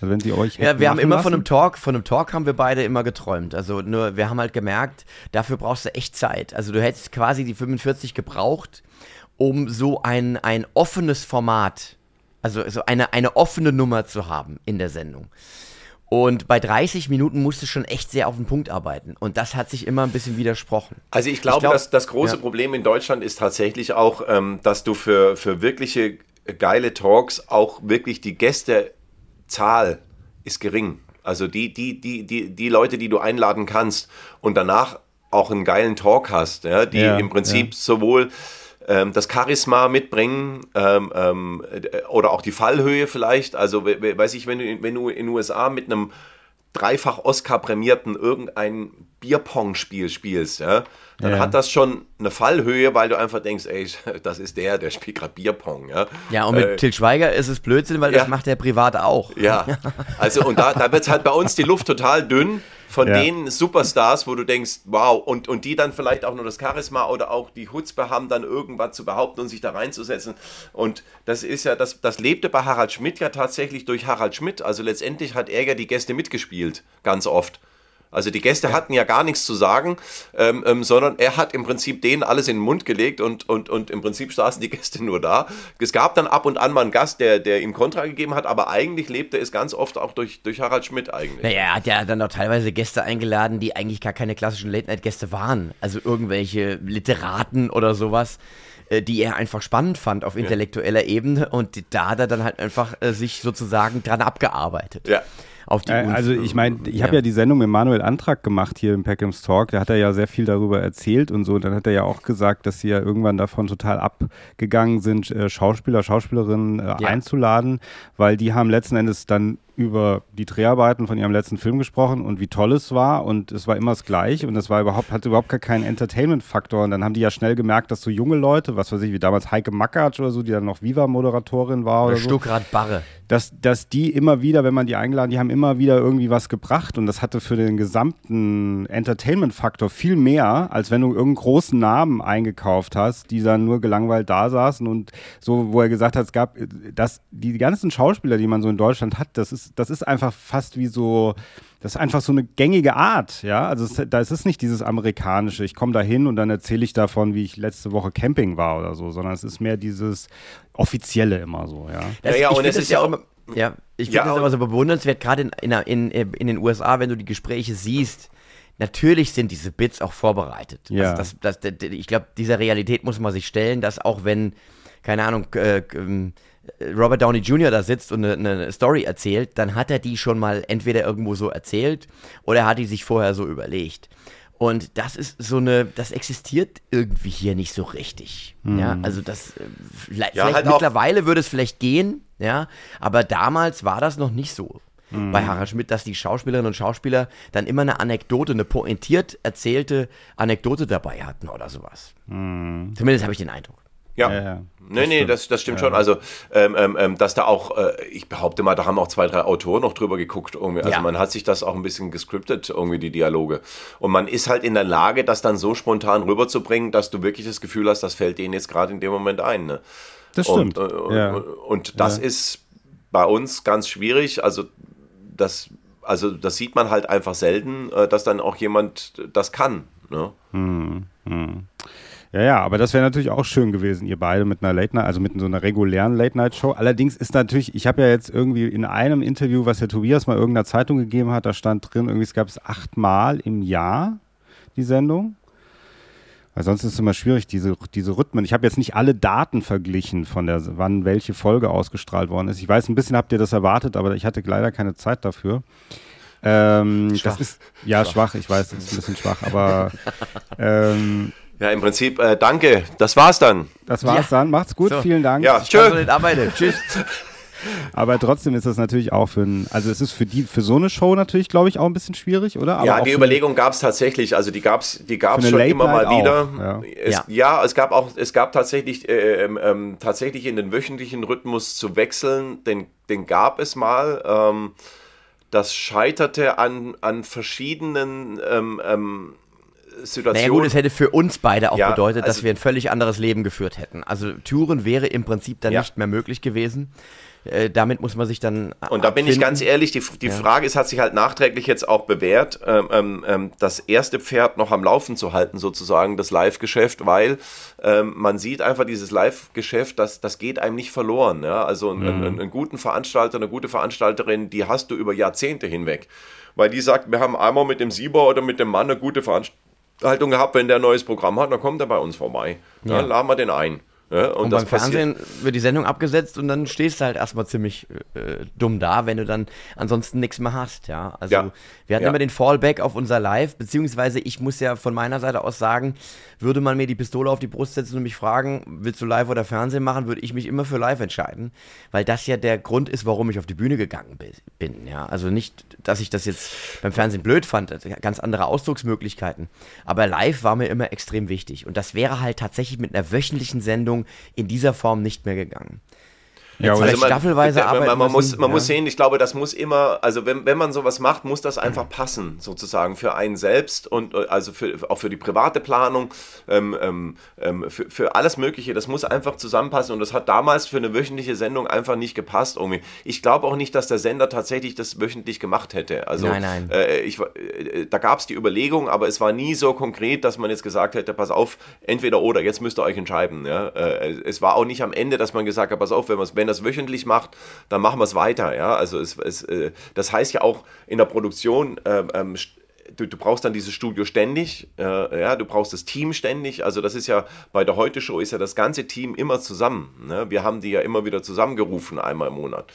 also wenn sie euch ja, wir haben immer lassen? von einem Talk, von einem Talk haben wir beide immer geträumt. Also nur, wir haben halt gemerkt, dafür brauchst du echt Zeit. Also du hättest quasi die 45 gebraucht, um so ein, ein offenes Format, also so eine, eine offene Nummer zu haben in der Sendung. Und bei 30 Minuten musst du schon echt sehr auf den Punkt arbeiten. Und das hat sich immer ein bisschen widersprochen. Also ich glaube, ich glaub, dass das große ja. Problem in Deutschland ist tatsächlich auch, ähm, dass du für, für wirkliche geile Talks auch wirklich die Gäste Zahl ist gering. Also die, die, die, die, die Leute, die du einladen kannst und danach auch einen geilen Talk hast, ja, die Ja, im Prinzip ja. sowohl ähm, das Charisma mitbringen ähm, ähm, äh, oder auch die Fallhöhe vielleicht. Also we- we- weiß ich, wenn du, wenn du in den USA mit einem dreifach Oscar-prämierten irgendein Bierpong-Spiel spielst, ja, dann Ja. hat das schon eine Fallhöhe, weil du einfach denkst, ey, das ist der, der spielt gerade Bierpong, ja. Ja, und mit Äh, Til Schweiger ist es Blödsinn, weil das ja. macht er privat auch. ja, also und da, da wird halt bei uns die Luft total dünn von Ja. den Superstars, wo du denkst, wow, und, und die dann vielleicht auch nur das Charisma oder auch die Chutzpe haben, dann irgendwas zu behaupten und sich da reinzusetzen. Und das ist ja, das, das lebte bei Harald Schmidt ja tatsächlich durch Harald Schmidt. Also letztendlich hat er ja die Gäste mitgespielt, ganz oft. Also die Gäste hatten ja gar nichts zu sagen, ähm, ähm, sondern er hat im Prinzip denen alles in den Mund gelegt und, und, und im Prinzip saßen die Gäste nur da. Es gab dann ab und an mal einen Gast, der, der ihm Kontra gegeben hat, aber eigentlich lebte es ganz oft auch durch, durch Harald Schmidt eigentlich. Naja, er hat ja dann auch teilweise Gäste eingeladen, die eigentlich gar keine klassischen Late-Night-Gäste waren. Also irgendwelche Literaten oder sowas, äh, die er einfach spannend fand auf intellektueller Ebene. Und da hat er dann halt einfach äh, sich sozusagen dran abgearbeitet. Ja. Auf die Äh, Also ich meine, ich habe ja die Sendung mit Manuel Antrag gemacht hier im Peckham's Talk. Da hat er ja sehr viel darüber erzählt und so. Und dann hat er ja auch gesagt, dass sie ja irgendwann davon total abgegangen sind, äh, Schauspieler, Schauspielerinnen äh, Ja. einzuladen, weil die haben letzten Endes dann über die Dreharbeiten von ihrem letzten Film gesprochen und wie toll es war und es war immer das gleich und es war überhaupt, hatte überhaupt gar keinen Entertainment-Faktor und dann haben die ja schnell gemerkt, dass so junge Leute, was weiß ich, wie damals Heike Mackatsch oder so, die dann noch Viva-Moderatorin war oder, oder so, Stuckrad Barre. dass, dass die immer wieder, wenn man die eingeladen, die haben immer wieder irgendwie was gebracht und das hatte für den gesamten Entertainment-Faktor viel mehr, als wenn du irgendeinen großen Namen eingekauft hast, die dann nur gelangweilt da saßen und so, wo er gesagt hat, es gab, dass die ganzen Schauspieler, die man so in Deutschland hat, das ist, das ist einfach fast wie so, das ist einfach so eine gängige Art, ja. Also es, da ist es nicht dieses amerikanische, ich komme da hin und dann erzähle ich davon, wie ich letzte Woche Camping war oder so, sondern es ist mehr dieses offizielle immer so, ja. Das, Ja, ja, ich und es das ist ja auch- immer, ja, ich Ja, finde das und- immer so bewundernswert, gerade in, in, in, in den USA, wenn du die Gespräche siehst. Natürlich sind diese Bits auch vorbereitet. Ja. Also das, das, das, ich glaube, dieser Realität muss man sich stellen, dass auch wenn, keine Ahnung, äh, ähm, Robert Downey Jr. da sitzt und eine, eine Story erzählt, dann hat er die schon mal entweder irgendwo so erzählt oder er hat die sich vorher so überlegt. Und das ist so eine, das existiert irgendwie hier nicht so richtig. Ja, also das, äh, vielleicht Ja, halt auch- mittlerweile würde es vielleicht gehen, ja, aber damals war das noch nicht so. Bei Harald Schmidt, dass die Schauspielerinnen und Schauspieler dann immer eine Anekdote, eine pointiert erzählte Anekdote dabei hatten oder sowas. Zumindest habe ich den Eindruck. Ja. Ja, ja. Nee, nee, das, das stimmt schon. Also, ähm, ähm, ähm, dass da auch, äh, ich behaupte mal, da haben auch zwei, drei Autoren noch drüber geguckt. Irgendwie. Also Ja. man hat sich das auch ein bisschen gescriptet, irgendwie die Dialoge. Und man ist halt in der Lage, das dann so spontan rüberzubringen, dass du wirklich das Gefühl hast, das fällt denen jetzt gerade in dem Moment ein. Ne? Das stimmt. Und, äh, und, ja. und das ist bei uns ganz schwierig. Also das, also das sieht man halt einfach selten, äh, dass dann auch jemand das kann. Ne? Ja, ja, aber das wäre natürlich auch schön gewesen, ihr beide mit einer Late Night, also mit so einer regulären Late Night Show. Allerdings ist natürlich, ich habe ja jetzt irgendwie in einem Interview, was der Tobias mal irgendeiner Zeitung gegeben hat, da stand drin, irgendwie es gab es achtmal im Jahr die Sendung. Weil sonst ist es immer schwierig, diese, diese Rhythmen. Ich habe jetzt nicht alle Daten verglichen von der, wann welche Folge ausgestrahlt worden ist. Ich weiß, ein bisschen habt ihr das erwartet, aber ich hatte leider keine Zeit dafür. Ähm, Schwach. Das ist, ja, schwach. ich weiß, das ist ein bisschen schwach, aber ähm, Ja, im Prinzip, äh, danke. Das war's dann. Das war's dann. Macht's gut. So. Vielen Dank. Ja, arbeiten. Tschüss. Aber trotzdem ist das natürlich auch für ein, also es ist für die, für so eine Show natürlich, glaube ich, auch ein bisschen schwierig, oder? Aber ja, die Überlegung gab es tatsächlich, also die gab es die gab's schon Late immer mal Night wieder. auch, ja. Es, Ja. ja. es gab auch, es gab tatsächlich, äh, ähm, ähm, tatsächlich in den wöchentlichen Rhythmus zu wechseln, den, den gab es mal. Ähm, das scheiterte an, an verschiedenen ähm, ähm, Naja gut, es hätte für uns beide auch Ja, bedeutet, dass also- wir ein völlig anderes Leben geführt hätten. Also Touren wäre im Prinzip dann Ja. nicht mehr möglich gewesen. Äh, damit muss man sich dann Und da bin ich abfinden. ganz ehrlich, die, die Frage ist, hat sich halt nachträglich jetzt auch bewährt, ähm, ähm, ähm, das erste Pferd noch am Laufen zu halten, sozusagen, das Live-Geschäft, weil ähm, man sieht einfach dieses Live-Geschäft, das, das geht einem nicht verloren. Ja? Also einen, einen, einen guten Veranstalter, eine gute Veranstalterin, die hast du über Jahrzehnte hinweg. Weil die sagt, wir haben einmal mit dem Sieber oder mit dem Mann eine gute Veranstaltung gehabt, wenn der ein neues Programm hat, dann kommt er bei uns vorbei. Ja. Dann laden wir den ein. Ja, und, und beim Fernsehen wird die Sendung abgesetzt und dann stehst du halt erstmal ziemlich äh, dumm da, wenn du dann ansonsten nichts mehr hast, ja. Also ja. wir hatten ja. immer den Fallback auf unser Live, beziehungsweise ich muss ja von meiner Seite aus sagen, würde man mir die Pistole auf die Brust setzen und mich fragen, willst du live oder Fernsehen machen, würde ich mich immer für live entscheiden, weil das ja der Grund ist, warum ich auf die Bühne gegangen bin, ja. Also nicht, dass ich das jetzt beim Fernsehen blöd fand, ganz andere Ausdrucksmöglichkeiten, aber live war mir immer extrem wichtig und das wäre halt tatsächlich mit einer wöchentlichen Sendung Sendung in dieser Form nicht mehr gegangen. Ja, also man, staffelweise man, man, man muss, man ja. muss sehen, ich glaube, das muss immer, also wenn, wenn man sowas macht, muss das einfach passen, sozusagen, für einen selbst und äh, also für, auch für die private Planung, ähm, ähm, ähm, für, für alles Mögliche. Das muss einfach zusammenpassen und das hat damals für eine wöchentliche Sendung einfach nicht gepasst. Irgendwie. Ich glaube auch nicht, dass der Sender tatsächlich das wöchentlich gemacht hätte. Also, nein, nein. Äh, ich, äh, da gab es die Überlegung, aber es war nie so konkret, dass man jetzt gesagt hätte, pass auf, entweder oder, jetzt müsst ihr euch entscheiden. Ja? Äh, es war auch nicht am Ende, dass man gesagt hat, pass auf, wenn, wenn das wöchentlich macht, dann machen wir es weiter. Ja? Also es, es, äh, das heißt ja auch in der Produktion, ähm, ähm du, du, brauchst dann dieses Studio ständig, äh, ja, du brauchst das Team ständig. Also das ist ja bei der Heute Show ist ja das ganze Team immer zusammen. Ne? Wir haben die ja immer wieder zusammengerufen einmal im Monat.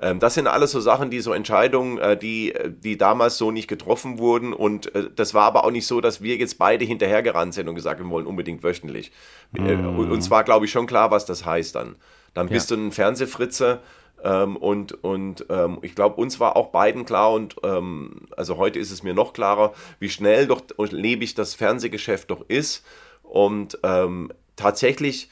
Ähm, das sind alles so Sachen, die so Entscheidungen, äh, die, die damals so nicht getroffen wurden. Und äh, das war aber auch nicht so, dass wir jetzt beide hinterhergerannt sind und gesagt, wir wollen unbedingt wöchentlich. Mhm. Uns war, glaube ich, schon klar, was das heißt dann. Dann bist ja. du ein Fernsehfritze. Ähm, und und ähm, ich glaube, uns war auch beiden klar und ähm, also heute ist es mir noch klarer, wie schnell doch und lebig das Fernsehgeschäft doch ist. Und ähm, tatsächlich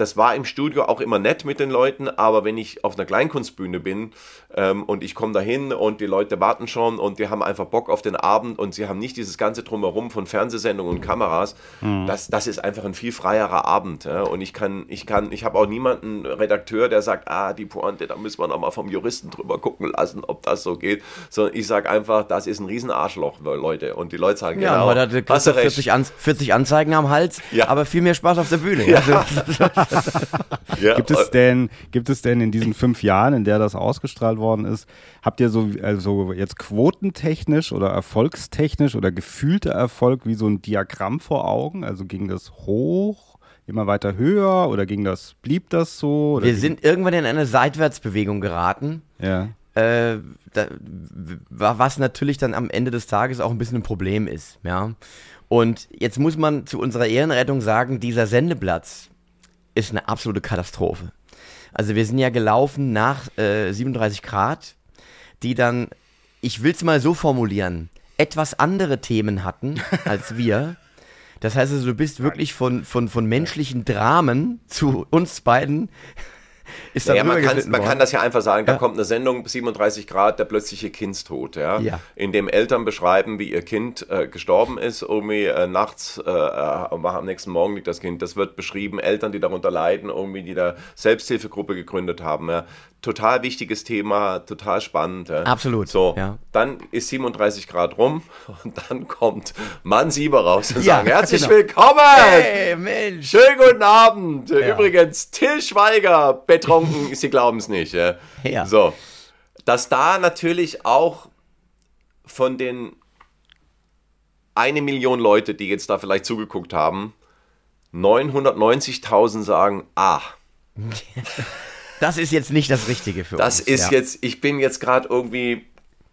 das war im Studio auch immer nett mit den Leuten, aber wenn ich auf einer Kleinkunstbühne bin ähm, und ich komme dahin und die Leute warten schon und die haben einfach Bock auf den Abend und sie haben nicht dieses ganze Drumherum von Fernsehsendungen und Kameras, mhm. das, das ist einfach ein viel freierer Abend. Ja? Und ich kann, ich kann, ich habe auch niemanden Redakteur, der sagt, ah, die Pointe, da müssen wir nochmal vom Juristen drüber gucken lassen, ob das so geht. Sondern ich sage einfach, das ist ein Riesenarschloch, Leute. Und die Leute sagen, ja, genau, aber da hast du 40, An 40 Anzeigen am Hals, ja. aber viel mehr Spaß auf der Bühne. Ja. Also, ja, gibt, es denn, gibt es denn in diesen fünf Jahren, in der das ausgestrahlt worden ist, habt ihr so also jetzt quotentechnisch oder erfolgstechnisch oder gefühlter Erfolg wie so ein Diagramm vor Augen? Also ging das hoch? immer weiter höher oder ging das, blieb das so? Wir sind irgendwann in eine Seitwärtsbewegung geraten. Ja. Äh, da, was natürlich dann am Ende des Tages auch ein bisschen ein Problem ist, ja. Und jetzt muss man zu unserer Ehrenrettung sagen, dieser Sendeplatz, ist eine absolute Katastrophe. Also wir sind ja gelaufen nach äh, 37 Grad, die dann, ich will es mal so formulieren, etwas andere Themen hatten als wir. Das heißt also, du bist wirklich von, von, von menschlichen Dramen zu uns beiden ist dann ja, man, man kann das ja einfach sagen, da kommt eine Sendung, 37 Grad, der plötzliche Kindstod, ja, ja. in dem Eltern beschreiben, wie ihr Kind äh, gestorben ist, irgendwie äh, nachts, äh, am nächsten Morgen liegt das Kind, das wird beschrieben, Eltern, die darunter leiden, irgendwie, die da Selbsthilfegruppe gegründet haben, ja. Total wichtiges Thema, total spannend. Ja. Absolut. So, ja. dann ist 37 Grad rum und dann kommt Mann Sieber raus und ja, sagt, herzlich genau. willkommen! Hey, Mensch! Schönen guten Abend! Übrigens, Till Schweiger, betrunken, Sie glauben es nicht. Ja. ja. So, dass da natürlich auch von den eine Million Leute, die jetzt da vielleicht zugeguckt haben, 990.000 sagen, ah. Das ist jetzt nicht das Richtige für das uns. Das ist ja. jetzt, ich bin jetzt gerade irgendwie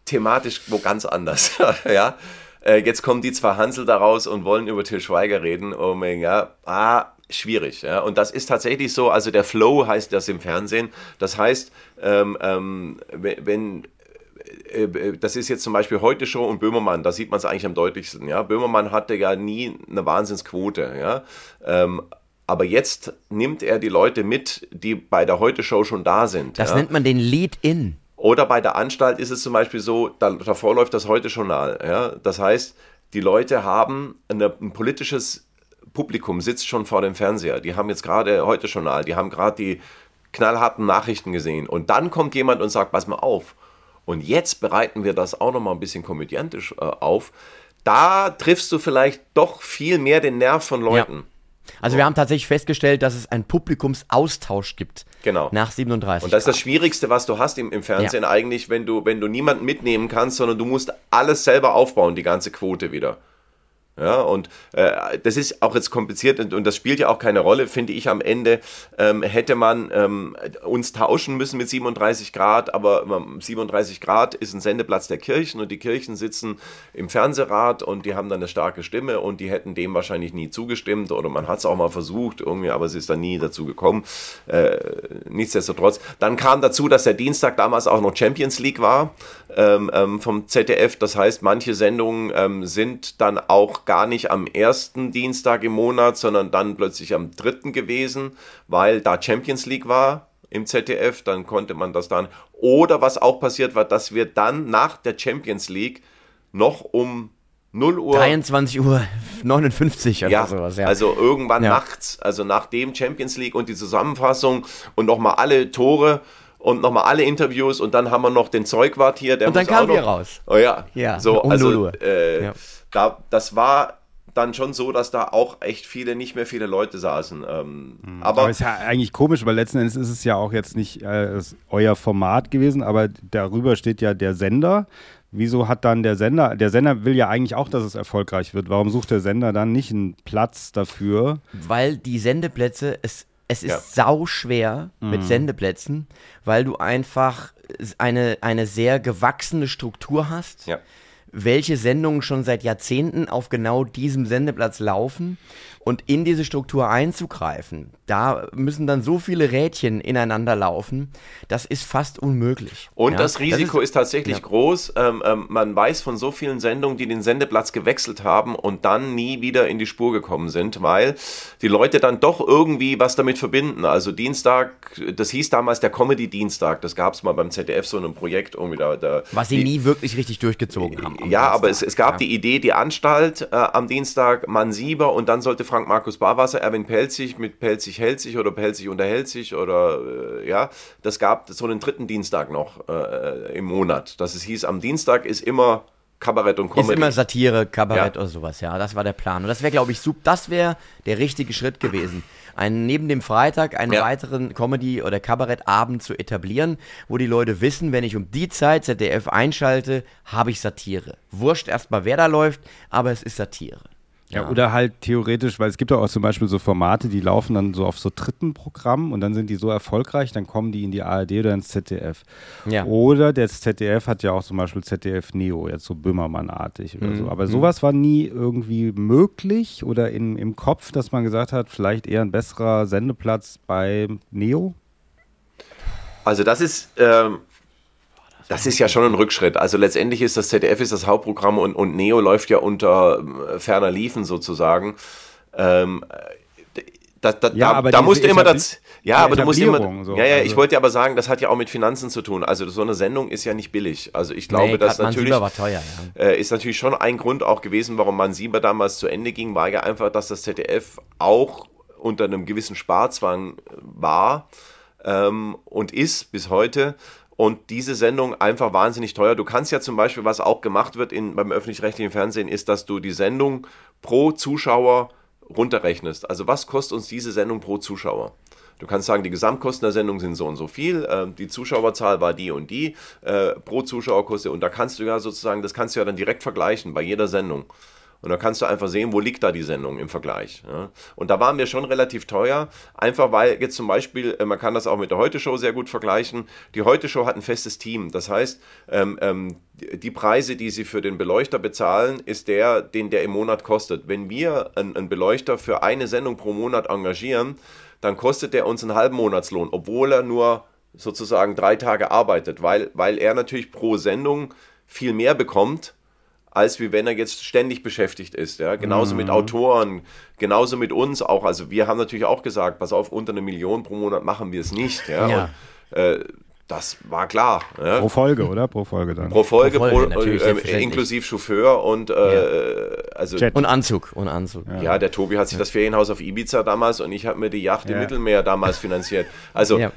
thematisch wo ganz anders. ja. Äh, jetzt kommen die zwei Hansel da raus und wollen über Till Schweiger reden. Oh mein Gott, ah, schwierig. Ja? Und das ist tatsächlich so, also der Flow heißt das im Fernsehen. Das heißt, ähm, ähm, wenn äh, äh, das ist jetzt zum Beispiel heute Show und Böhmermann, da sieht man es eigentlich am deutlichsten. Ja? Böhmermann hatte ja nie eine Wahnsinnsquote. Ja? Ähm, aber jetzt nimmt er die Leute mit, die bei der Heute Show schon da sind. Das ja? nennt man den Lead-In. Oder bei der Anstalt ist es zum Beispiel so, da, davor läuft das Heute-Journal. Ja? Das heißt, die Leute haben eine, ein politisches Publikum sitzt schon vor dem Fernseher. Die haben jetzt gerade heute Journal, die haben gerade die knallharten Nachrichten gesehen. Und dann kommt jemand und sagt, pass mal auf. Und jetzt bereiten wir das auch nochmal ein bisschen komödiantisch äh, auf. Da triffst du vielleicht doch viel mehr den Nerv von Leuten. Ja. Also so. wir haben tatsächlich festgestellt, dass es einen Publikumsaustausch gibt. Genau. Nach 37. Und das ist das Schwierigste, was du hast im, im Fernsehen ja. eigentlich, wenn du, wenn du niemanden mitnehmen kannst, sondern du musst alles selber aufbauen, die ganze Quote wieder. Ja, und äh, das ist auch jetzt kompliziert und, und, das spielt ja auch keine Rolle, finde ich am Ende. Ähm, hätte man ähm, uns tauschen müssen mit 37 Grad, aber 37 Grad ist ein Sendeplatz der Kirchen und die Kirchen sitzen im Fernsehrat und die haben dann eine starke Stimme und die hätten dem wahrscheinlich nie zugestimmt oder man hat es auch mal versucht, irgendwie, aber es ist dann nie dazu gekommen. Äh, nichtsdestotrotz. Dann kam dazu, dass der Dienstag damals auch noch Champions League war ähm, ähm vom ZDF. Das heißt, manche Sendungen ähm, sind dann auch gar nicht am ersten Dienstag im Monat, sondern dann plötzlich am dritten gewesen, weil da Champions League war im ZDF, dann konnte man das dann. Oder was auch passiert war, dass wir dann nach der Champions League noch um 0 Uhr. 23 Uhr 59 oder ja, sowas, ja. Also irgendwann ja. nachts, also nach dem Champions League und die Zusammenfassung und nochmal alle Tore und nochmal alle Interviews und dann haben wir noch den Zeugwart hier. Der und dann kamen wir raus. Oh ja. Ja, so, um also, äh, ja da, das war dann schon so, dass da auch echt viele, nicht mehr viele Leute saßen. Ähm, mhm. aber, aber ist ja eigentlich komisch, weil letzten Endes ist es ja auch jetzt nicht äh, euer Format gewesen, aber darüber steht ja der Sender. Wieso hat dann der Sender, der Sender will ja eigentlich auch, dass es erfolgreich wird. Warum sucht der Sender dann nicht einen Platz dafür? Weil die Sendeplätze, es, es ist ja. sau schwer mhm. mit Sendeplätzen, weil du einfach eine, eine sehr gewachsene Struktur hast. Ja welche Sendungen schon seit Jahrzehnten auf genau diesem Sendeplatz laufen und in diese Struktur einzugreifen, da müssen dann so viele Rädchen ineinander laufen, das ist fast unmöglich. Und ja? das Risiko das ist, ist, tatsächlich ja. groß. Ähm, ähm, man weiß von so vielen Sendungen, die den Sendeplatz gewechselt haben und dann nie wieder in die Spur gekommen sind, weil die Leute dann doch irgendwie was damit verbinden. Also Dienstag, das hieß damals der Comedy-Dienstag, das gab es mal beim ZDF, so ein Projekt irgendwie da. da was sie die, nie wirklich richtig durchgezogen haben. Ja, Dienstag. aber es, es gab ja. die Idee, die Anstalt äh, am Dienstag, Mann Sieber und dann sollte Frank Frank Markus Barwasser, Erwin Pelzig mit Pelzig hält sich oder Pelzig unterhält sich oder äh, ja, das gab so einen dritten Dienstag noch äh, im Monat. Dass es hieß, am Dienstag ist immer Kabarett und Comedy. Ist immer Satire, Kabarett ja. oder sowas, ja. Das war der Plan. Und das wäre, glaube ich, super. Das wäre der richtige Schritt gewesen. Ein, neben dem Freitag einen ja. weiteren Comedy- oder Kabarettabend zu etablieren, wo die Leute wissen, wenn ich um die Zeit ZDF einschalte, habe ich Satire. Wurscht erstmal, wer da läuft, aber es ist Satire. Ja, ja, oder halt theoretisch, weil es gibt auch zum Beispiel so Formate, die laufen dann so auf so dritten Programmen und dann sind die so erfolgreich, dann kommen die in die ARD oder ins ZDF. Ja. Oder der ZDF hat ja auch zum Beispiel ZDF Neo, jetzt so Böhmermann-artig oder mhm. so. Aber mhm. sowas war nie irgendwie möglich oder in, im Kopf, dass man gesagt hat, vielleicht eher ein besserer Sendeplatz bei Neo? Also das ist, ähm, das ist ja schon ein Rückschritt. Also letztendlich ist das ZDF ist das Hauptprogramm und, und Neo läuft ja unter äh, ferner Liefen sozusagen. Ähm, da, da, ja, da, da musst du immer das. Ja, aber du musst immer. So, ja, ja, also. ich wollte aber sagen, das hat ja auch mit Finanzen zu tun. Also so eine Sendung ist ja nicht billig. Also ich glaube, nee, dass natürlich war teuer, ja. äh, ist natürlich schon ein Grund auch gewesen, warum man Sieber damals zu Ende ging, war ja einfach, dass das ZDF auch unter einem gewissen Sparzwang war ähm, und ist bis heute und diese Sendung einfach wahnsinnig teuer. Du kannst ja zum Beispiel, was auch gemacht wird in, beim öffentlich-rechtlichen Fernsehen, ist, dass du die Sendung pro Zuschauer runterrechnest. Also was kostet uns diese Sendung pro Zuschauer? Du kannst sagen, die Gesamtkosten der Sendung sind so und so viel, äh, die Zuschauerzahl war die und die, äh, pro Zuschauer kostet, und da kannst du ja sozusagen, das kannst du ja dann direkt vergleichen bei jeder Sendung. Und da kannst du einfach sehen, wo liegt da die Sendung im Vergleich. Ja. Und da waren wir schon relativ teuer, einfach weil jetzt zum Beispiel, äh, man kann das auch mit der Heute-Show sehr gut vergleichen, die Heute-Show hat ein festes Team. Das heißt, ähm, ähm, die Preise, die sie für den Beleuchter bezahlen, ist der, den der im Monat kostet. Wenn wir einen Beleuchter für eine Sendung pro Monat engagieren, dann kostet der uns einen halben Monatslohn, obwohl er nur sozusagen drei Tage arbeitet, weil, weil er natürlich pro Sendung viel mehr bekommt als wie wenn er jetzt ständig beschäftigt ist. Ja? Genauso mhm. mit Autoren, genauso mit uns auch. Also wir haben natürlich auch gesagt, pass auf, unter eine Million pro Monat machen wir es nicht. Ja? ja. Und, äh, das war klar. Ja. Pro Folge, oder? Pro Folge dann. Pro Folge, pro Folge pro, äh, inklusive Chauffeur und äh, ja. also und Anzug und Anzug. Ja. ja. der Tobi hat sich das Ferienhaus auf Ibiza damals und ich habe mir die Yacht im Mittelmeer damals finanziert. Also äh,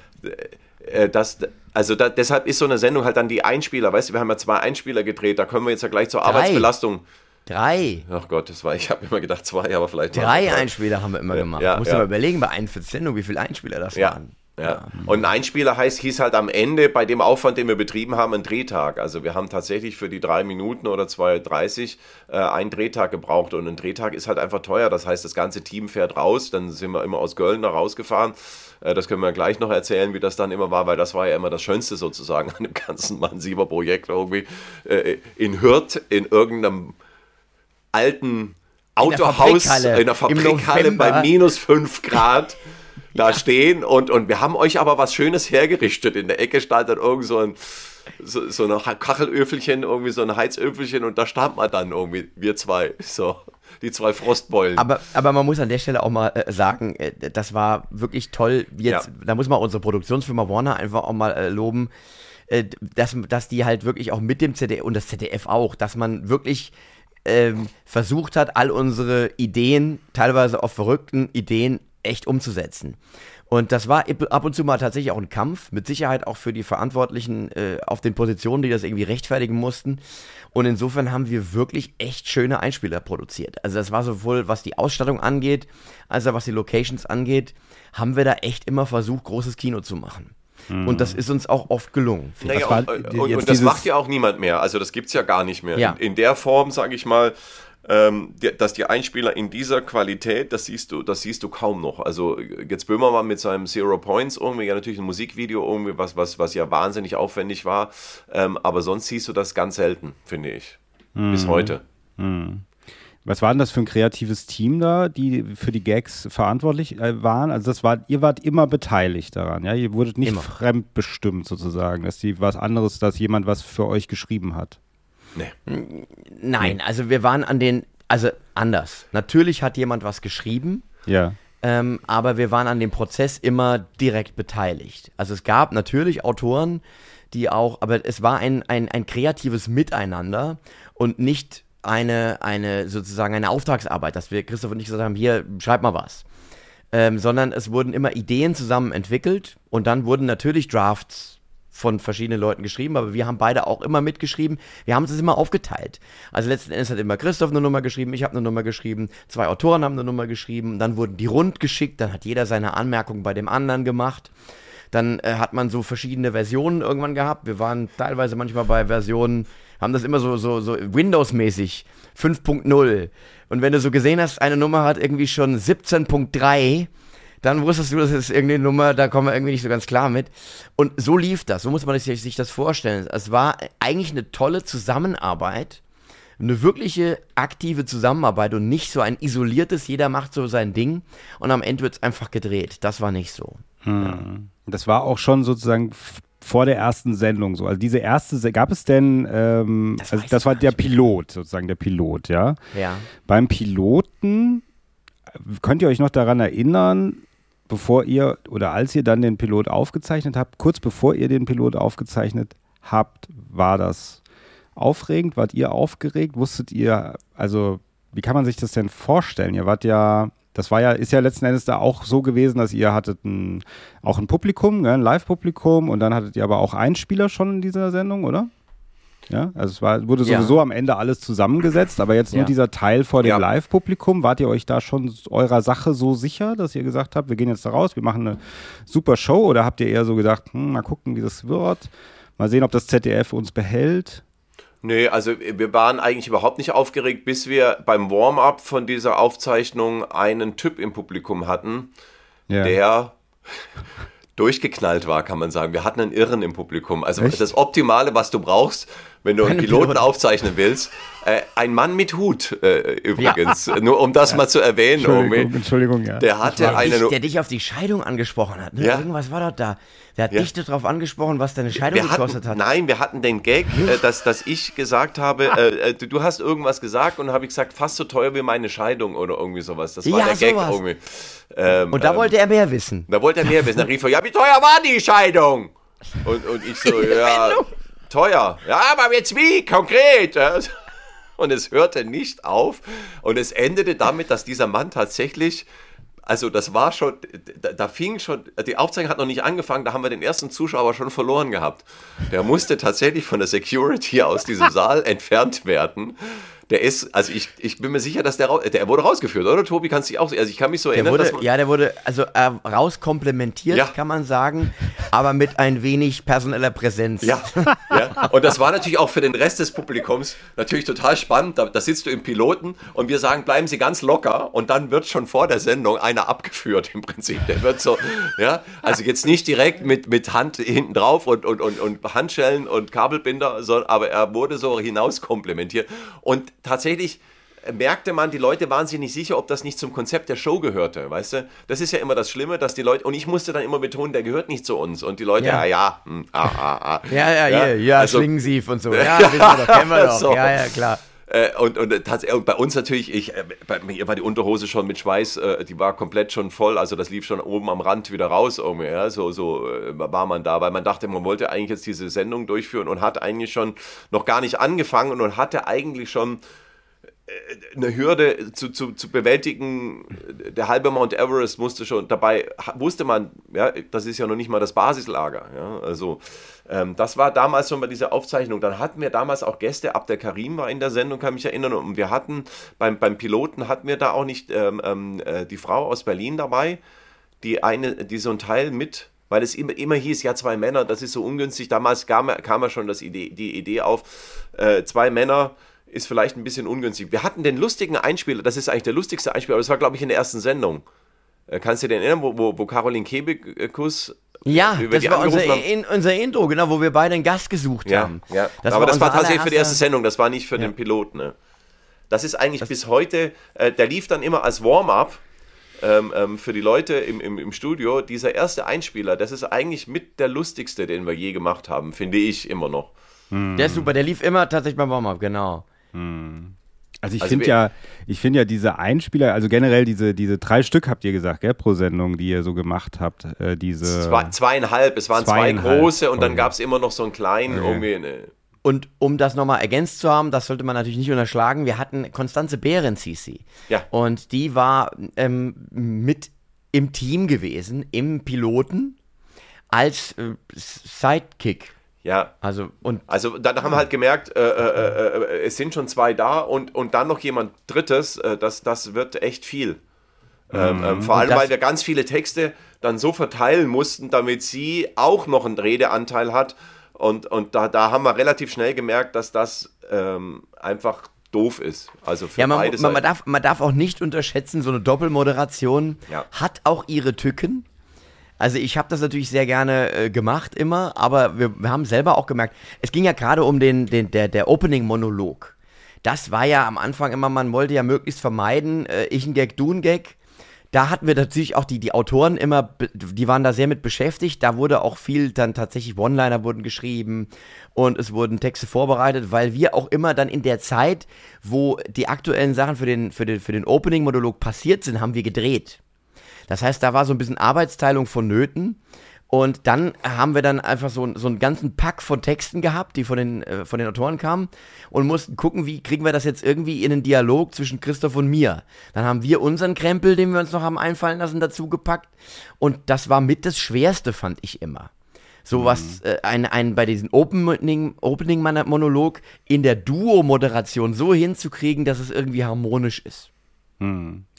äh, das, also da, deshalb ist so eine Sendung halt dann die Einspieler, weißt du, wir haben ja zwei Einspieler gedreht, da kommen wir jetzt ja gleich zur Drei. Arbeitsbelastung. Drei. Ach Gott, das war, ich habe immer gedacht zwei, aber vielleicht Drei Einspieler haben wir immer gemacht. Ja, Musst ja. mal überlegen, bei 41 Sendungen, wie viele Einspieler das ja. waren. Ja. Und ein Einspieler heißt, hieß halt am Ende bei dem Aufwand, den wir betrieben haben, ein Drehtag. Also wir haben tatsächlich für die drei Minuten oder 2,30 äh, einen Drehtag gebraucht. Und ein Drehtag ist halt einfach teuer. Das heißt, das ganze Team fährt raus. Dann sind wir immer aus Köln da rausgefahren. Äh, das können wir gleich noch erzählen, wie das dann immer war, weil das war ja immer das Schönste sozusagen an dem ganzen Mansieber-Projekt irgendwie. Äh, in Hürth, in irgendeinem alten Autohaus in der Fabrikhalle bei minus 5 Grad da stehen und, und wir haben euch aber was Schönes hergerichtet. In der Ecke stand dann irgend so ein so, so ein Kachelöfelchen, irgendwie so ein Heizöfelchen und da stand man dann irgendwie, wir zwei, so, die zwei Frostbeulen. Aber, aber man muss an der Stelle auch mal äh, sagen, äh, das war wirklich toll. Jetzt, ja. Da muss man unsere Produktionsfirma Warner einfach auch mal äh, loben, äh, dass, dass die halt wirklich auch mit dem ZDF und das ZDF auch, dass man wirklich ähm, versucht hat, all unsere Ideen, teilweise auch verrückten Ideen, echt umzusetzen. Und das war ab und zu mal tatsächlich auch ein Kampf, mit Sicherheit auch für die Verantwortlichen äh, auf den Positionen, die das irgendwie rechtfertigen mussten. Und insofern haben wir wirklich echt schöne Einspieler produziert. Also das war sowohl was die Ausstattung angeht, als auch was die Locations angeht, haben wir da echt immer versucht, großes Kino zu machen. Mhm. Und das ist uns auch oft gelungen. Naja, und, und, und das macht ja auch niemand mehr. Also das gibt es ja gar nicht mehr. Ja. In, in der Form, sage ich mal, ähm, dass die Einspieler in dieser Qualität, das siehst du, das siehst du kaum noch. Also jetzt Böhmermann mit seinem Zero Points irgendwie, ja natürlich ein Musikvideo irgendwie, was, was, was ja wahnsinnig aufwendig war, ähm, aber sonst siehst du das ganz selten, finde ich. Mhm. Bis heute. Mhm. Was war denn das für ein kreatives Team da, die für die Gags verantwortlich äh, waren? Also das war, ihr wart immer beteiligt daran, ja? Ihr wurdet nicht immer. fremdbestimmt sozusagen, dass die was anderes, dass jemand was für euch geschrieben hat. Nee. Nein, nee. also wir waren an den, also anders. Natürlich hat jemand was geschrieben. Ja. Ähm, aber wir waren an dem Prozess immer direkt beteiligt. Also es gab natürlich Autoren, die auch, aber es war ein, ein, ein kreatives Miteinander und nicht eine, eine sozusagen eine Auftragsarbeit, dass wir Christoph und ich gesagt haben, hier, schreib mal was. Ähm, sondern es wurden immer Ideen zusammen entwickelt und dann wurden natürlich Drafts von verschiedenen Leuten geschrieben, aber wir haben beide auch immer mitgeschrieben. Wir haben es immer aufgeteilt. Also letzten Endes hat immer Christoph eine Nummer geschrieben, ich habe eine Nummer geschrieben, zwei Autoren haben eine Nummer geschrieben, dann wurden die rund geschickt, dann hat jeder seine Anmerkungen bei dem anderen gemacht. Dann äh, hat man so verschiedene Versionen irgendwann gehabt. Wir waren teilweise manchmal bei Versionen, haben das immer so, so, so Windows-mäßig, 5.0. Und wenn du so gesehen hast, eine Nummer hat irgendwie schon 17.3 dann wusstest du, das ist irgendeine Nummer, da kommen wir irgendwie nicht so ganz klar mit. Und so lief das, so muss man sich, sich das vorstellen. Es war eigentlich eine tolle Zusammenarbeit, eine wirkliche aktive Zusammenarbeit und nicht so ein isoliertes, jeder macht so sein Ding und am Ende wird es einfach gedreht. Das war nicht so. Hm. Ja. Das war auch schon sozusagen vor der ersten Sendung so. Also diese erste, gab es denn, ähm, das, also das war der Pilot, sozusagen der Pilot, ja? Ja. Beim Piloten, könnt ihr euch noch daran erinnern, bevor ihr oder als ihr dann den Pilot aufgezeichnet habt, kurz bevor ihr den Pilot aufgezeichnet habt, war das aufregend? Wart ihr aufgeregt? Wusstet ihr, also wie kann man sich das denn vorstellen? Ihr wart ja, das war ja, ist ja letzten Endes da auch so gewesen, dass ihr hattet ein, auch ein Publikum, ein Live-Publikum und dann hattet ihr aber auch Einspieler schon in dieser Sendung, oder? Ja, also es war, wurde sowieso ja. am Ende alles zusammengesetzt, aber jetzt nur ja. dieser Teil vor dem ja. Live-Publikum. Wart ihr euch da schon eurer Sache so sicher, dass ihr gesagt habt, wir gehen jetzt da raus, wir machen eine super Show? Oder habt ihr eher so gedacht, hm, mal gucken, wie das wird, mal sehen, ob das ZDF uns behält? Nee, also wir waren eigentlich überhaupt nicht aufgeregt, bis wir beim Warm-up von dieser Aufzeichnung einen Typ im Publikum hatten, der durchgeknallt war, kann man sagen. Wir hatten einen Irren im Publikum. Also Echt? das Optimale, was du brauchst, wenn du einen Piloten Pilot. aufzeichnen willst. Äh, ein Mann mit Hut äh, übrigens, ja. nur um das ja. mal zu erwähnen. Entschuldigung, Entschuldigung ja. Der hatte der eine. Dich, der dich auf die Scheidung angesprochen hat. Ne? Ja. Irgendwas war doch da. Der hat ja. dich darauf angesprochen, was deine Scheidung hatten, gekostet hat. Nein, wir hatten den Gag, äh, dass, dass ich gesagt habe, äh, äh, du, du, hast irgendwas gesagt und habe ich gesagt, fast so teuer wie meine Scheidung oder irgendwie sowas. Das war ja, der Gag sowas. irgendwie. Ähm, und da ähm, wollte er mehr wissen. Da wollte er mehr wissen. Dann rief er, ja, wie teuer war die Scheidung? Und, und ich so, ja, teuer. Ja, aber jetzt wie? Konkret. Und es hörte nicht auf. Und es endete damit, dass dieser Mann tatsächlich also das war schon, da, da, fing schon, die Aufzeichnung hat noch nicht angefangen, da haben wir den ersten Zuschauer schon verloren gehabt. Der musste tatsächlich von der Security aus diesem Saal entfernt werden. Der ist, also ich, ich bin mir sicher, dass der, der wurde rausgeführt, oder Tobi? Kannst du dich auch, also ich kann mich so der erinnern, wurde, Ja, der wurde also äh, rauskomplementiert, Ja. kann man sagen, aber mit ein wenig personeller Präsenz. Ja, ja, und das war natürlich auch für den Rest des Publikums natürlich total spannend. Da, da sitzt du im Piloten und wir sagen, bleiben Sie ganz locker und dann wird schon vor der Sendung einer abgeführt im Prinzip. Der wird so, ja, also jetzt nicht direkt mit, mit Hand hinten drauf und, und, und, und Handschellen und Kabelbinder, sondern, aber er wurde so hinaus komplementiert. Und tatsächlich merkte man, die Leute waren sich nicht sicher, ob das nicht zum Konzept der Show gehörte, weißt du? Das ist ja immer das Schlimme, dass die Leute, und ich musste dann immer betonen, der gehört nicht zu uns. Und die Leute, ja, Ja. ja, hm, ah, ah, ah. Ja, ja, ja, ja, also- Schlingensief und so. Ja, wissen wir doch, kennen wir doch. So. Ja, ja, klar. Äh, und, und, äh, tats- und bei uns natürlich, ich, äh, bei mir war die Unterhose schon mit Schweiß, äh, die war komplett schon voll, also das lief schon oben am Rand wieder raus irgendwie, ja, so, so äh, war man da, weil man dachte, man wollte eigentlich jetzt diese Sendung durchführen und hat eigentlich schon noch gar nicht angefangen und hatte eigentlich schon äh, eine Hürde zu, zu, zu bewältigen, der halbe Mount Everest musste schon, dabei wusste man, ja, das ist ja noch nicht mal das Basislager, ja, also ähm, das war damals schon bei dieser Aufzeichnung, dann hatten wir damals auch Gäste, Abdel Karim war in der Sendung, kann mich erinnern, und wir hatten, beim, beim Piloten hatten wir da auch nicht ähm, ähm, äh, die Frau aus Berlin dabei, die eine, die so ein Teil mit, weil es immer, immer hieß, ja, zwei Männer, das ist so ungünstig. Damals kam, kam ja schon das Idee, die Idee auf, äh, zwei Männer ist vielleicht ein bisschen ungünstig. Wir hatten den lustigen Einspieler, das ist eigentlich der lustigste Einspieler, aber das war, glaube ich, in der ersten Sendung. Äh, kannst du dir erinnern, wo, wo, wo Caroline Kebekus Ja, über das die war unser, in, unser Intro, genau, wo wir beide einen Gast gesucht Ja, haben. ja. aber das unser war tatsächlich für die erste Sendung, das war nicht für den Piloten. Ne? Das ist eigentlich bis heute, äh, der lief dann immer als Warm-up ähm, ähm, für die Leute im, im, im Studio. Dieser erste Einspieler, das ist eigentlich mit der lustigste, den wir je gemacht haben, finde ich immer noch. Der ist super, der lief immer tatsächlich beim Warm-Up, genau. Also ich Also finde ja, ich finde ja diese Einspieler, also generell diese, diese drei Stück habt ihr gesagt, gell, pro Sendung, die ihr so gemacht habt, äh, diese. Zwei, zweieinhalb, es waren zwei Zweieinhalb, große und dann okay. gab es immer noch so einen kleinen, irgendwie eine, Und um das nochmal ergänzt zu haben, das sollte man natürlich nicht unterschlagen, wir hatten Konstanze Behrens hieß sie. Ja. Und die war ähm, mit im Team gewesen, im Piloten, als äh, Sidekick. Ja, Also, und Also dann haben wir halt gemerkt, äh, äh, äh, es sind schon zwei da und, und dann noch jemand Drittes, äh, das, das wird echt viel. Ähm, ähm, vor allem, weil wir ganz viele Texte dann so verteilen mussten, damit sie auch noch einen Redeanteil hat. Und, und da, da haben wir relativ schnell gemerkt, dass das ähm, einfach doof ist. Also für ja, man, beide man, man, darf, man darf auch nicht unterschätzen, so eine Doppelmoderation Ja. hat auch ihre Tücken. Also ich habe das natürlich sehr gerne äh, gemacht immer, aber wir, wir haben selber auch gemerkt, es ging ja gerade um den, den der, der Opening-Monolog. Das war ja am Anfang immer, man wollte ja möglichst vermeiden, äh, ich ein Gag, du ein Gag. Da hatten wir natürlich auch die, die Autoren immer, die waren da sehr mit beschäftigt. Da wurde auch viel dann tatsächlich One-Liner wurden geschrieben und es wurden Texte vorbereitet, weil wir auch immer dann in der Zeit, wo die aktuellen Sachen für den, für den, für den Opening-Monolog passiert sind, haben wir gedreht. Das heißt, da war so ein bisschen Arbeitsteilung vonnöten. Und dann haben wir dann einfach so, so einen ganzen Pack von Texten gehabt, die von den, äh, von den Autoren kamen und mussten gucken, wie kriegen wir das jetzt irgendwie in einen Dialog zwischen Christoph und mir. Dann haben wir unseren Krempel, den wir uns noch haben einfallen lassen, dazu gepackt. Und das war mit das Schwerste, fand ich immer. So was, äh, ein, ein, bei diesem Opening, Opening Monolog in der Duo-Moderation so hinzukriegen, dass es irgendwie harmonisch ist.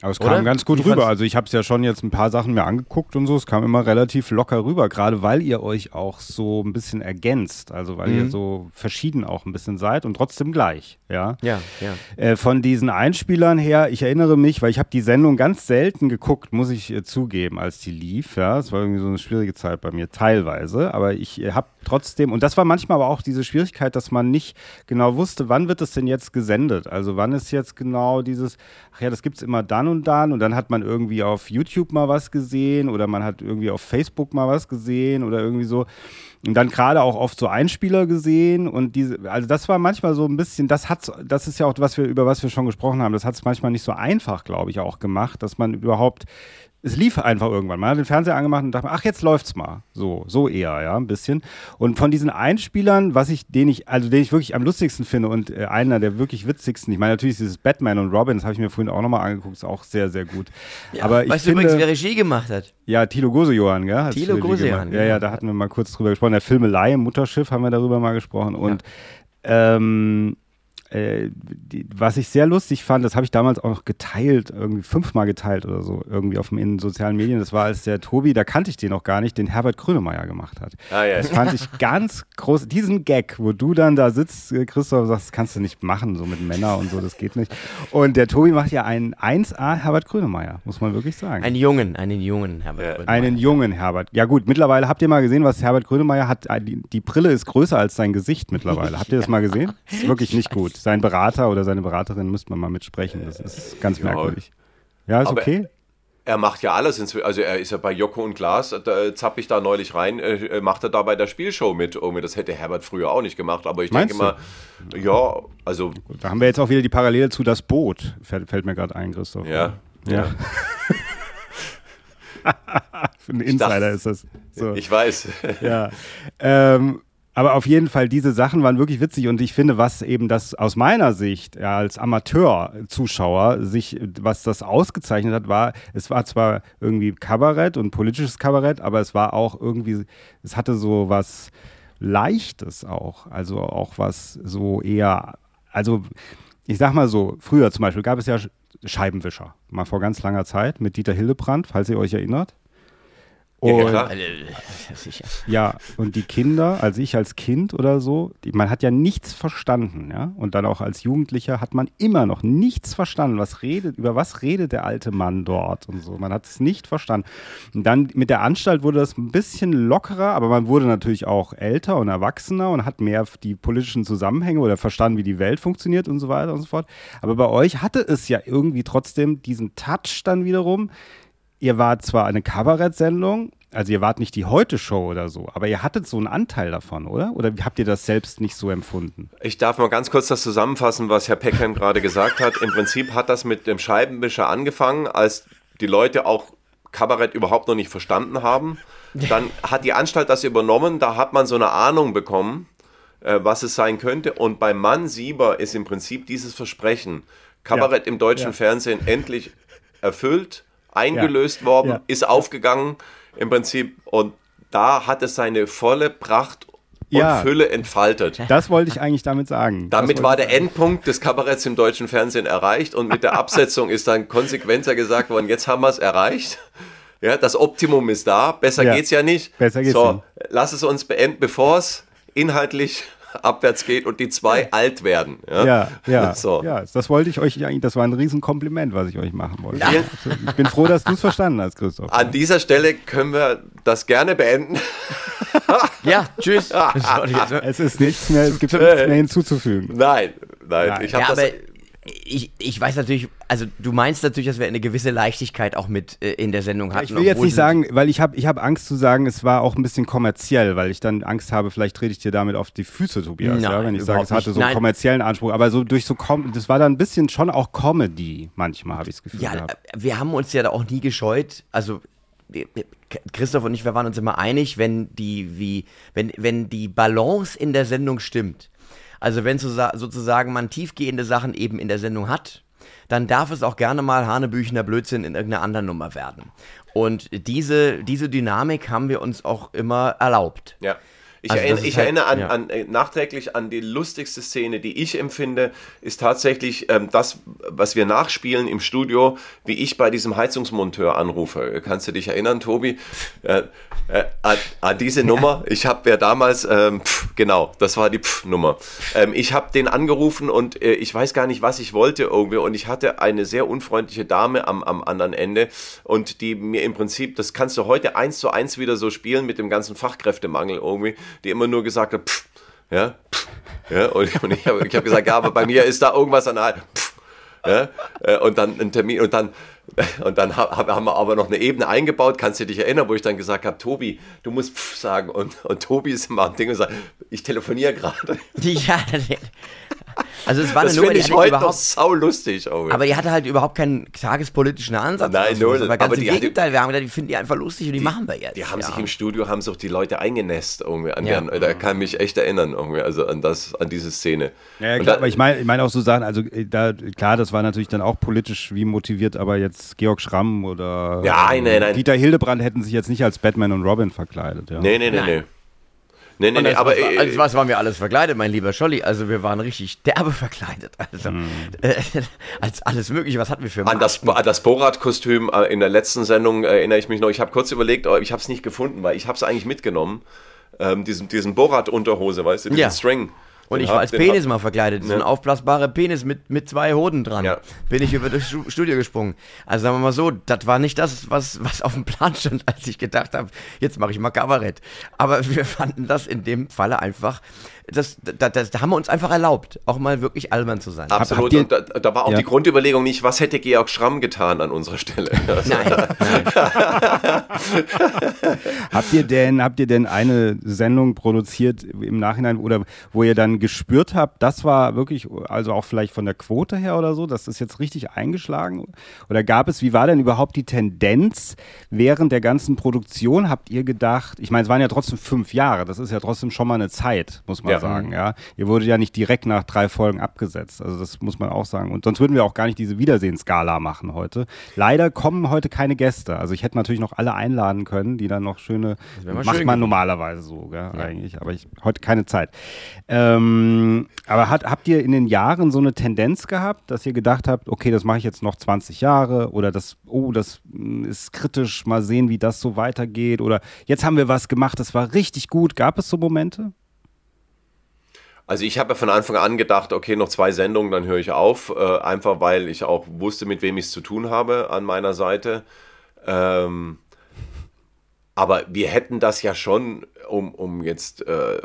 Aber es Oder? kam ganz gut Wie rüber. Also ich habe es ja schon jetzt ein paar Sachen mir angeguckt und so. Es kam immer relativ locker rüber, gerade weil ihr euch auch so ein bisschen ergänzt. Also weil Mhm. ihr so verschieden auch ein bisschen seid und trotzdem gleich. Ja. Ja, ja. Äh, von diesen Einspielern her, ich erinnere mich, weil ich habe die Sendung ganz selten geguckt, muss ich äh, zugeben, als die lief. Ja, es war irgendwie so eine schwierige Zeit bei mir teilweise, aber ich äh, habe trotzdem und das war manchmal aber auch diese Schwierigkeit, dass man nicht genau wusste, wann wird es denn jetzt gesendet? Also wann ist jetzt genau dieses, ach ja, das gibt's immer dann und dann und dann hat man irgendwie auf YouTube mal was gesehen oder man hat irgendwie auf Facebook mal was gesehen oder irgendwie so. Und dann gerade auch oft so Einspieler gesehen und diese, also das war manchmal so ein bisschen, das hat's, das ist ja auch was wir, über was wir schon gesprochen haben, das hat es manchmal nicht so einfach, glaube ich, auch gemacht, dass man überhaupt, es lief einfach irgendwann. Man hat den Fernseher angemacht und dachte, ach, jetzt läuft's mal. So, so eher, ja, ein bisschen. Und von diesen Einspielern, was ich, den ich, also den ich wirklich am lustigsten finde und äh, einer der wirklich witzigsten, ich meine natürlich dieses Batman und Robin, das habe ich mir vorhin auch nochmal angeguckt, ist auch sehr, sehr gut. Aber ich weißt du finde, übrigens, wer Regie gemacht hat? ja, Thilo Gosejohann, gell? Regie Gosejohann. Ja, ja, genau. da hatten wir mal kurz drüber gesprochen. Der Filmelei im Mutterschiff haben wir darüber mal gesprochen. Und ähm, äh, die, was ich sehr lustig fand, das habe ich damals auch noch geteilt, irgendwie fünfmal geteilt oder so, irgendwie auf den sozialen Medien. Das war, als der Tobi, da kannte ich den noch gar nicht, den Herbert Grönemeyer gemacht hat. Ah, ja. Das fand ich ganz groß. Diesen Gag, wo du dann da sitzt, äh, Christoph, sagst, das kannst du nicht machen, so mit Männern und so, das geht nicht. Und der Tobi macht ja einen 1A Herbert Grönemeyer, muss man wirklich sagen. Einen jungen, einen jungen Herbert Ja. Grönemeyer. Einen jungen Herbert. Ja gut, mittlerweile habt ihr mal gesehen, was Herbert Grönemeyer hat. Die, die Brille ist größer als sein Gesicht mittlerweile. Habt ihr das mal gesehen? Das ist wirklich nicht gut. Sein Berater oder seine Beraterin müsste man mal mitsprechen. Das ist ganz Ja. merkwürdig. Ja, ist Aber- okay. Er macht ja alles. Also er ist ja bei Joko und Glas, da zapp ich da neulich rein, äh, macht er da bei der Spielshow mit. Irgendwie, das hätte Herbert früher auch nicht gemacht. Aber ich Meinst denke mal, ja, also Da haben wir jetzt auch wieder die Parallele zu das Boot. Fällt, fällt mir gerade ein, Christoph. ja. Ja. Für einen Insider dachte- ist das. So. Ich weiß. ja. Ähm, aber auf jeden Fall, diese Sachen waren wirklich witzig und ich finde, was eben das aus meiner Sicht ja, als Amateur-Zuschauer sich, was das ausgezeichnet hat, war, es war zwar irgendwie Kabarett und politisches Kabarett, aber es war auch irgendwie, es hatte so was Leichtes auch, also auch was so eher, also ich sag mal so, früher zum Beispiel gab es ja Sch- Scheibenwischer, mal vor ganz langer Zeit mit Dieter Hillebrand, falls ihr euch erinnert. Ja, Und- klar. Sicher. ja, und die Kinder, also ich als Kind oder so, die, man hat ja nichts verstanden, ja. Und dann auch als Jugendlicher hat man immer noch nichts verstanden. Was redet, über was redet der alte Mann dort und so. Man hat es nicht verstanden. Und dann mit der Anstalt wurde das ein bisschen lockerer, aber man wurde natürlich auch älter und erwachsener und hat mehr die politischen Zusammenhänge oder verstanden, wie die Welt funktioniert und so weiter und so fort. Aber bei euch hatte es ja irgendwie trotzdem diesen Touch dann wiederum, ihr wart zwar eine Kabarettsendung, also ihr wart nicht die Heute-Show oder so, aber ihr hattet so einen Anteil davon, oder? Oder habt ihr das selbst nicht so empfunden? Ich darf mal ganz kurz das zusammenfassen, was Herr Peckham gerade gesagt hat. Im Prinzip hat das mit dem Scheibenwischer angefangen, als die Leute auch Kabarett überhaupt noch nicht verstanden haben. Dann hat die Anstalt das übernommen, da hat man so eine Ahnung bekommen, äh, was es sein könnte. Und bei Mann Sieber ist im Prinzip dieses Versprechen, Kabarett im deutschen Ja. Fernsehen endlich erfüllt, eingelöst worden, Ja. ist aufgegangen im Prinzip. Und da hat es seine volle Pracht und Ja. Fülle entfaltet. Das wollte ich eigentlich damit sagen. Damit war der Endpunkt des Kabaretts im deutschen Fernsehen erreicht und mit der Absetzung ist dann konsequenter gesagt worden, jetzt haben wir es erreicht. Ja, das Optimum ist da, besser Ja. geht's ja nicht. Besser geht's so, nicht. lass es uns beenden, bevor es inhaltlich abwärts geht und die zwei alt werden. Ja, Ja, ja, So. ja, das wollte ich euch eigentlich, das war ein Riesenkompliment, was ich euch machen wollte. Also, Ich bin froh, dass du es verstanden hast, Christoph. An dieser Stelle können wir das gerne beenden. Ja, tschüss. Es ist nichts mehr, es gibt nichts mehr hinzuzufügen. Nein, nein, Nein. ich habe ja, das. Ich, ich weiß natürlich, also du meinst natürlich, dass wir eine gewisse Leichtigkeit auch mit äh, in der Sendung hatten. Ich will jetzt nicht sagen, weil ich habe ich hab Angst zu sagen, es war auch ein bisschen kommerziell, weil ich dann Angst habe, vielleicht trete ich dir damit auf die Füße, Tobias, ja, Nein, wenn ich sage, es hatte nicht. so einen kommerziellen Anspruch. Aber so durch so, Com das war dann ein bisschen schon auch Comedy, manchmal habe ich das Gefühl Ja, gehabt. äh, wir haben uns ja da auch nie gescheut. Also Christoph und ich, wir waren uns immer einig, wenn die, wie, wenn, wenn die Balance in der Sendung stimmt. Also wenn sosa- sozusagen man tiefgehende Sachen eben in der Sendung hat, dann darf es auch gerne mal Hanebüchener Blödsinn in irgendeiner anderen Nummer werden. Und diese, diese Dynamik haben wir uns auch immer erlaubt. Ja. Ich, Also ist ich halt- erinnere an, ja. an, äh, nachträglich an die lustigste Szene, die ich empfinde, ist tatsächlich ähm, das, was wir nachspielen im Studio, wie ich bei diesem Heizungsmonteur anrufe. Kannst du dich erinnern, Tobi? Äh, äh, an, an diese Nummer. Ich habe ja damals, ähm, pf, genau, das war die Pf-Nummer. Ähm, ich habe den angerufen und äh, ich weiß gar nicht, was ich wollte irgendwie. Und ich hatte eine sehr unfreundliche Dame am, am anderen Ende und die mir im Prinzip, das kannst du heute eins zu eins wieder so spielen mit dem ganzen Fachkräftemangel irgendwie, die immer nur gesagt hat, pff, ja, pff, ja, und, und ich habe ich hab gesagt, ja, aber bei mir ist da irgendwas an der, pff, ja, äh, und dann ein Termin und dann und dann ha- hab- haben wir aber noch eine Ebene eingebaut, kannst du dich erinnern, wo ich dann gesagt habe, Tobi, du musst pff sagen und, und Tobi ist immer am Ding und sagt, ich telefoniere gerade. Ja, also es war Das eine Nummer, finde die ich heute noch überhaupt sau lustig. Irgendwie. Aber die hatte halt überhaupt keinen tagespolitischen Ansatz. Nein, sowas. null. Aber ganz Aber im die hatte- Gegenteil, wir haben gedacht, die finden die einfach lustig und die, machen wir jetzt. Die haben ja. sich im Studio, haben sich auch die Leute eingenässt irgendwie an Ja. deren, da kann ich mich echt erinnern irgendwie, also an das, an diese Szene. Ja, klar, da- aber ich meine ich mein auch so Sachen, also äh, da, klar, das war natürlich dann auch politisch wie motiviert, aber jetzt Georg Schramm oder Ja, nein, nein. Dieter Hildebrand hätten sich jetzt nicht als Batman und Robin verkleidet. Ja. Nee, nee, nee, Nein. nee. Nee, nee, Und nee, als aber was, äh, als was waren wir alles verkleidet, mein lieber Scholli? Also wir waren richtig derbe verkleidet. Also Hm. äh, als alles mögliche. Was hatten wir für an das, Masken? an das Borat-Kostüm äh, in der letzten Sendung erinnere ich mich noch. Ich habe kurz überlegt, aber ich habe es nicht gefunden, weil ich habe es eigentlich mitgenommen. Ähm, diesen diesen Borat-Unterhose, weißt du, diesen Ja. String. Und ich war als Penis mal verkleidet. So ein aufblasbarer Penis mit, mit zwei Hoden dran. Ja. Bin ich über das Stu- Studio gesprungen. Also sagen wir mal so, das war nicht das, was, was auf dem Plan stand, als ich gedacht habe, jetzt mache ich mal Kabarett. Aber wir fanden das in dem Falle einfach, das, das, das, da haben wir uns einfach erlaubt, auch mal wirklich albern zu sein. Absolut. ihr- und da, da war auch Ja. die Grundüberlegung nicht, was hätte Georg Schramm getan an unserer Stelle. Nein, nein. Habt ihr denn, habt ihr denn eine Sendung produziert im Nachhinein oder wo ihr dann gespürt habt, das war wirklich, also auch vielleicht von der Quote her oder so, das ist jetzt richtig eingeschlagen? Oder gab es, wie war denn überhaupt die Tendenz während der ganzen Produktion? Habt ihr gedacht, ich meine, es waren ja trotzdem fünf Jahre, das ist ja trotzdem schon mal eine Zeit, muss man Ja. Sagen, ja. Ihr wurdet ja nicht direkt nach drei Folgen abgesetzt, also das muss man auch sagen. Und sonst würden wir auch gar nicht diese Wiedersehensskala machen heute. Leider kommen heute keine Gäste. Also ich hätte natürlich noch alle einladen können, die dann noch schöne, macht schön man normalerweise so, gell, eigentlich. Aber ich heute keine Zeit. Ähm, aber hat, habt ihr in den Jahren so eine Tendenz gehabt, dass ihr gedacht habt, okay, das mache ich jetzt noch 20 Jahre oder das, oh, das mm, ist kritisch, mal sehen, wie das so weitergeht oder jetzt haben wir was gemacht, das war richtig gut. Gab es so Momente? Also ich habe ja von Anfang an gedacht, okay, noch zwei Sendungen, dann höre ich auf. Äh, einfach weil ich auch wusste, mit wem ich es zu tun habe an meiner Seite. Ähm, aber wir hätten das ja schon, um, um jetzt äh,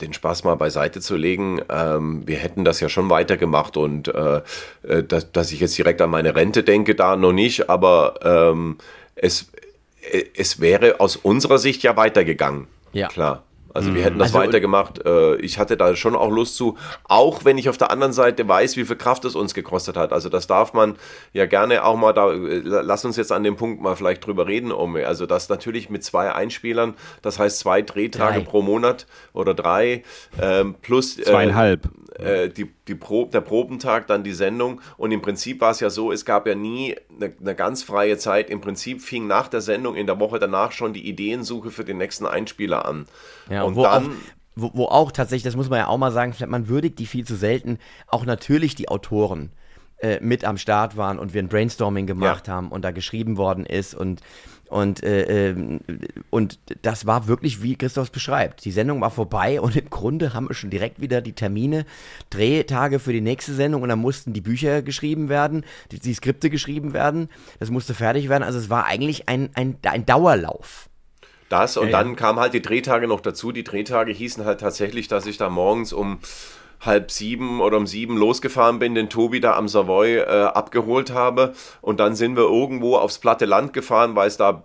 den Spaß mal beiseite zu legen, ähm, wir hätten das ja schon weitergemacht und äh, äh, dass, dass ich jetzt direkt an meine Rente denke, da noch nicht, aber ähm, es, äh, es wäre aus unserer Sicht ja weitergegangen. Ja. Klar. Also wir hätten das Also- weitergemacht. Äh, ich hatte da schon auch Lust zu, auch wenn ich auf der anderen Seite weiß, wie viel Kraft es uns gekostet hat. Also das darf man ja gerne auch mal da, äh, lass uns jetzt an dem Punkt mal vielleicht drüber reden, um. Also das natürlich mit zwei Einspielern, das heißt zwei Drehtage Drei. pro Monat oder drei, ähm, plus äh, Zweieinhalb. äh, die Pro, der Probentag, dann die Sendung. Und im Prinzip war es ja so, es gab ja nie eine, eine ganz freie Zeit. Im Prinzip fing nach der Sendung in der Woche danach schon die Ideensuche für den nächsten Einspieler an. Ja, und wo, dann, auch, wo, wo auch tatsächlich, das muss man ja auch mal sagen, vielleicht man würdigt die viel zu selten, auch natürlich die Autoren äh, mit am Start waren und wir ein Brainstorming gemacht haben und da geschrieben worden ist und und, äh, ähm, und das war wirklich, wie Christoph beschreibt. Die Sendung war vorbei und im Grunde haben wir schon direkt wieder die Termine, Drehtage für die nächste Sendung und dann mussten die Bücher geschrieben werden, die, die Skripte geschrieben werden, das musste fertig werden. Also es war eigentlich ein, ein, ein Dauerlauf. Das und Ja, dann kamen halt die Drehtage noch dazu. Die Drehtage hießen halt tatsächlich, dass ich da morgens um halb sieben oder um sieben losgefahren bin, den Tobi da am Savoy äh, abgeholt habe und dann sind wir irgendwo aufs platte Land gefahren, weil es da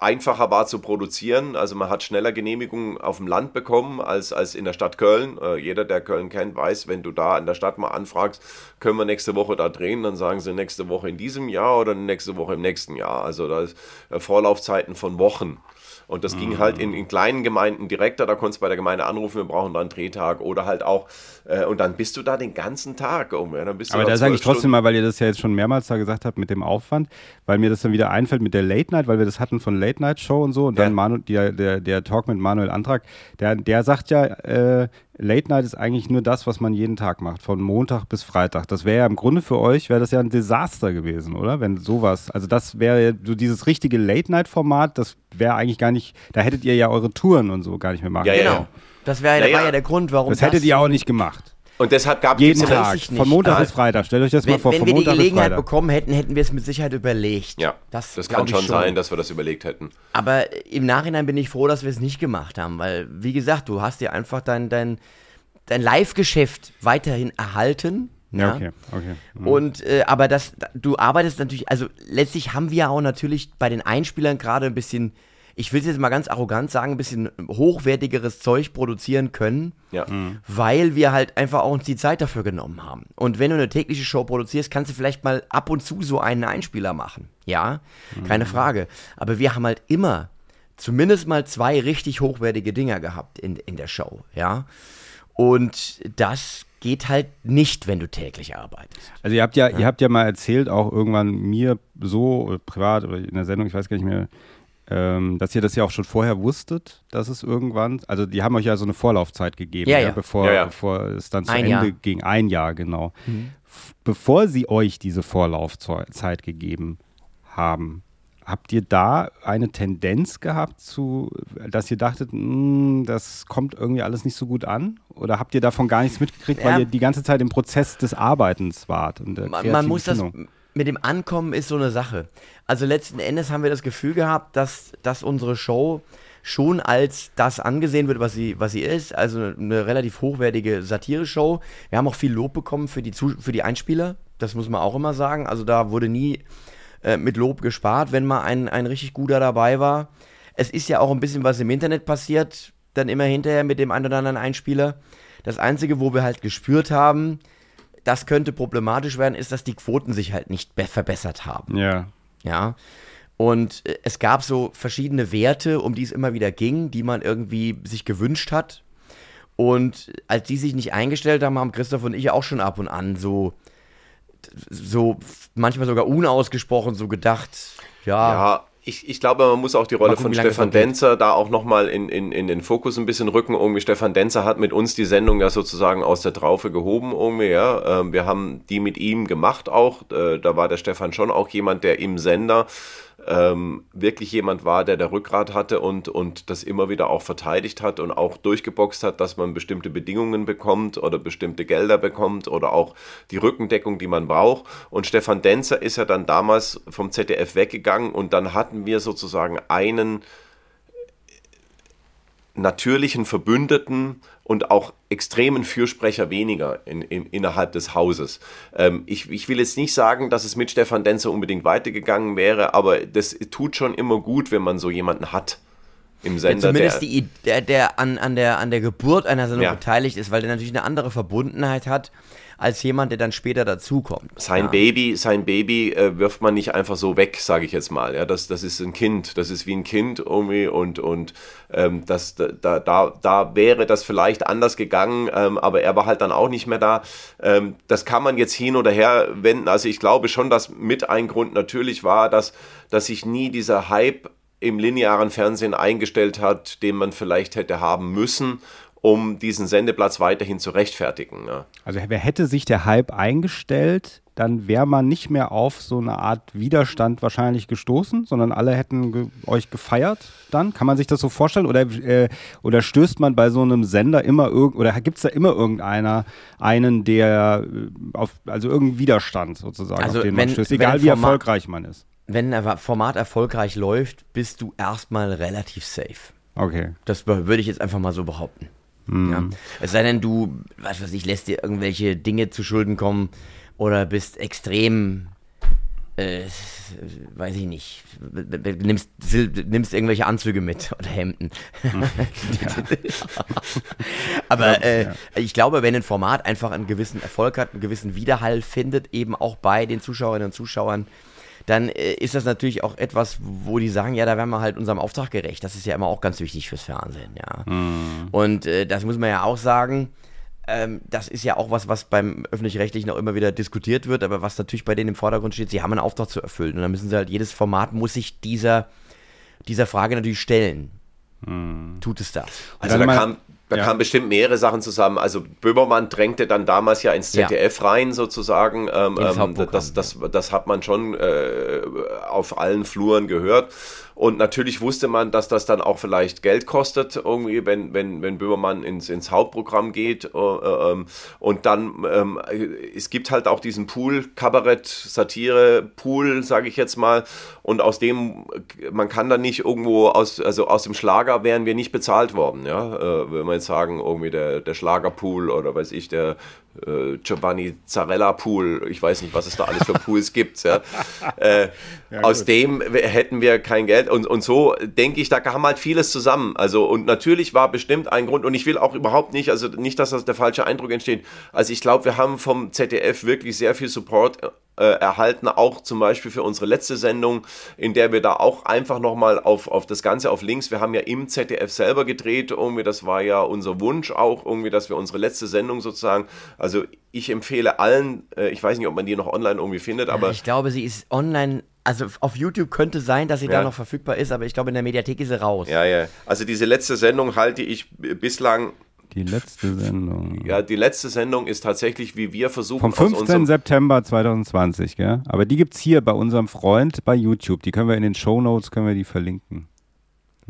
einfacher war zu produzieren. Also man hat schneller Genehmigungen auf dem Land bekommen als, als in der Stadt Köln. Äh, jeder, der Köln kennt, weiß, wenn du da in der Stadt mal anfragst, können wir nächste Woche da drehen, dann sagen sie nächste Woche in diesem Jahr oder nächste Woche im nächsten Jahr. Also da ist äh, Vorlaufzeiten von Wochen. Und das ging halt in, in kleinen Gemeinden direkter, da konntest du bei der Gemeinde anrufen, wir brauchen da einen Drehtag oder halt auch, äh, und dann bist du da den ganzen Tag um. Ja, dann bist Aber da sage ich trotzdem mal, weil ihr das ja jetzt schon mehrmals da gesagt habt mit dem Aufwand, weil mir das dann wieder einfällt mit der Late Night, weil wir das hatten von Late Night Show und so und dann Ja. Manu, der, der, der Talk mit Manuel Antrag, der, der sagt ja, äh, Late Night ist eigentlich nur das, was man jeden Tag macht, von Montag bis Freitag. Das wäre ja im Grunde für euch, wäre das ja ein Desaster gewesen, oder? Wenn sowas, also das wäre ja so dieses richtige Late Night Format, das wäre eigentlich gar nicht, da hättet ihr ja eure Touren und so gar nicht mehr machen Ja, ja, können. Genau. Das wär, Ja, war ja. ja der Grund, warum Das hättet ihr auch nicht gemacht. Und deshalb gab Jeden es weiß Tag, ich von nicht. Montag bis Freitag. Stellt euch das mal Wenn, vor, wenn von wir die Montag bis Gelegenheit bekommen hätten, hätten wir es mit Sicherheit überlegt. Ja, das, das, kann ich schon sein, dass wir das überlegt hätten. Aber im Nachhinein bin ich froh, dass wir es nicht gemacht haben, weil, wie gesagt, du hast dir einfach dein, dein, dein Live-Geschäft weiterhin erhalten. Ja, okay, okay. Mhm. Und äh, aber das, du arbeitest natürlich, also letztlich haben wir ja auch natürlich bei den Einspielern gerade ein bisschen, ich will es jetzt mal ganz arrogant sagen, ein bisschen hochwertigeres Zeug produzieren können, Ja. weil wir halt einfach auch uns die Zeit dafür genommen haben. Und wenn du eine tägliche Show produzierst, kannst du vielleicht mal ab und zu so einen Einspieler machen. Ja, keine Frage. Aber wir haben halt immer zumindest mal zwei richtig hochwertige Dinger gehabt in, in der Show. Ja. Und das geht halt nicht, wenn du täglich arbeitest. Also ihr habt ja, ihr habt ja mal erzählt, auch irgendwann mir so oder privat oder in der Sendung, ich weiß gar nicht mehr, ähm, dass ihr das ja auch schon vorher wusstet, dass es irgendwann, also die haben euch ja so eine Vorlaufzeit gegeben, Ja, ja, ja. Bevor, Ja, ja. bevor es dann zu Ein Ende Jahr. ging. Ein Jahr, genau. Mhm. Bevor sie euch diese Vorlaufzeit gegeben haben, habt ihr da eine Tendenz gehabt zu, dass ihr dachtet, "Mm, das kommt irgendwie alles nicht so gut an? Oder habt ihr davon gar nichts mitgekriegt, weil ihr die ganze Zeit im Prozess des Arbeitens wart? Und der man, man muss das? Mit dem Ankommen ist so eine Sache. Also letzten Endes haben wir das Gefühl gehabt, dass, dass unsere Show schon als das angesehen wird, was sie, was sie ist. Also eine relativ hochwertige Satire-Show. Wir haben auch viel Lob bekommen für die, Zus- für die Einspieler. Das muss man auch immer sagen. Also da wurde nie äh, mit Lob gespart, wenn mal ein, ein richtig guter dabei war. Es ist ja auch ein bisschen was im Internet passiert, dann immer hinterher mit dem einen oder anderen Einspieler. Das Einzige, wo wir halt gespürt haben, das könnte problematisch werden, ist, dass die Quoten sich halt nicht be- verbessert haben. Ja. Ja. Und äh, es gab so verschiedene Werte, um die es immer wieder ging, die man irgendwie sich gewünscht hat. Und als die sich nicht eingestellt haben, haben Christoph und ich auch schon ab und an so, so manchmal sogar unausgesprochen so gedacht, ja, Ja, ich, ich glaube, man muss auch die Rolle gucken, von Stefan. Denzer da auch nochmal in, in, in den Fokus ein bisschen rücken. Irgendwie Stefan Denzer hat mit uns die Sendung ja sozusagen aus der Traufe gehoben irgendwie, ja. Ähm, wir haben die mit ihm gemacht auch. Äh, da war der Stefan schon auch jemand, der im Sender ähm, wirklich jemand war, der der Rückgrat hatte und, und das immer wieder auch verteidigt hat und auch durchgeboxt hat, dass man bestimmte Bedingungen bekommt oder bestimmte Gelder bekommt oder auch die Rückendeckung, die man braucht. Und Stefan Denzer ist ja dann damals vom ZDF weggegangen und dann hatten wir sozusagen einen natürlichen Verbündeten und auch extremen Fürsprecher weniger in, in, innerhalb des Hauses. Ähm, ich, ich will jetzt nicht sagen, dass es mit Stefan Denzer unbedingt weitergegangen wäre, aber das tut schon immer gut, wenn man so jemanden hat im Sender. zumindest der, die, der, der an, an, der, an der Geburt einer Sendung Ja. beteiligt ist, weil der natürlich eine andere Verbundenheit hat, als jemand, der dann später dazukommt. sein ja. Baby, sein Baby äh, wirft man nicht einfach so weg, sage ich jetzt mal. Ja, das, das ist ein Kind, das ist wie ein Kind irgendwie und und ähm, das, da, da, da wäre das vielleicht anders gegangen, ähm, aber er war halt dann auch nicht mehr da. Ähm, das kann man jetzt hin oder her wenden. Also ich glaube schon, dass mit ein Grund natürlich war, dass, dass sich nie dieser Hype im linearen Fernsehen eingestellt hat, den man vielleicht hätte haben müssen, um diesen Sendeplatz weiterhin zu rechtfertigen. Ja. Also wer hätte sich der Hype eingestellt, dann wäre man nicht mehr auf so eine Art Widerstand wahrscheinlich gestoßen, sondern alle hätten ge euch gefeiert dann. Kann man sich das so vorstellen? Oder, äh, oder stößt man bei so einem Sender immer irgend oder gibt es da immer irgendeiner, einen, der äh, auf, also irgendeinen Widerstand sozusagen, Also auf den man wenn- stößt, wenn egal wie erfolgreich man ist. Wenn ein Format erfolgreich läuft, bist du erstmal relativ safe. Okay. Das würde ich jetzt einfach mal so behaupten. Ja. Es sei denn, du, was weiß ich, lässt dir irgendwelche Dinge zu Schulden kommen oder bist extrem, äh, weiß ich nicht, nimmst, nimmst irgendwelche Anzüge mit oder Hemden. Aber äh, ich glaube, wenn ein Format einfach einen gewissen Erfolg hat, einen gewissen Widerhall findet, eben auch bei den Zuschauerinnen und Zuschauern, dann äh, ist das natürlich auch etwas, wo die sagen, ja, da werden wir halt unserem Auftrag gerecht. Das ist ja immer auch ganz wichtig fürs Fernsehen, ja. Und äh, das muss man ja auch sagen, ähm, das ist ja auch was, was beim Öffentlich-Rechtlichen auch immer wieder diskutiert wird, aber was natürlich bei denen im Vordergrund steht, sie haben einen Auftrag zu erfüllen. Und dann müssen sie halt, jedes Format muss sich dieser, dieser Frage natürlich stellen. Tut es das? Also Dann da, kam, da ja. kamen bestimmt mehrere Sachen zusammen. Also Böhmermann drängte dann damals ja ins Ja. ZDF rein sozusagen. Ähm, ähm, Hauptprogramm, das, das, das hat man schon äh, auf allen Fluren gehört. Und natürlich wusste man, dass das dann auch vielleicht Geld kostet, irgendwie, wenn, wenn, wenn Böhmermann ins, ins Hauptprogramm geht. Äh, äh, ähm, und dann, ähm, es gibt halt auch diesen Pool, Kabarett, Satire, Pool, sage ich jetzt mal. Und aus dem, man kann dann nicht irgendwo aus, also aus dem Schlager wären wir nicht bezahlt worden, ja. Äh, wenn wir jetzt sagen, irgendwie der, der Schlagerpool oder weiß ich, der äh, Giovanni Zarella Pool, ich weiß nicht, was es da alles für Pools gibt, ja. Äh, aus dem hätten wir kein Geld und, und so denke ich, da kam halt vieles zusammen. Also und natürlich war bestimmt ein Grund und ich will auch überhaupt nicht, also nicht, dass das der falsche Eindruck entsteht. Also ich glaube, wir haben vom ZDF wirklich sehr viel Support äh, erhalten, auch zum Beispiel für unsere letzte Sendung, in der wir da auch einfach nochmal auf, auf das Ganze auf links, wir haben ja im ZDF selber gedreht, irgendwie, das war ja unser Wunsch auch, irgendwie, dass wir unsere letzte Sendung sozusagen, also ich empfehle allen, äh, ich weiß nicht, ob man die noch online irgendwie findet, aber. ich glaube, sie ist online also auf YouTube könnte sein, dass sie ja. da noch verfügbar ist, aber ich glaube, in der Mediathek ist sie raus. Ja, ja. Also diese letzte Sendung halte ich bislang die letzte Sendung. Ja, die letzte Sendung ist tatsächlich, wie wir versuchen. Vom 15. September 2020, gell? Aber die gibt es hier bei unserem Freund bei YouTube. Die können wir in den Show Notes können wir die verlinken.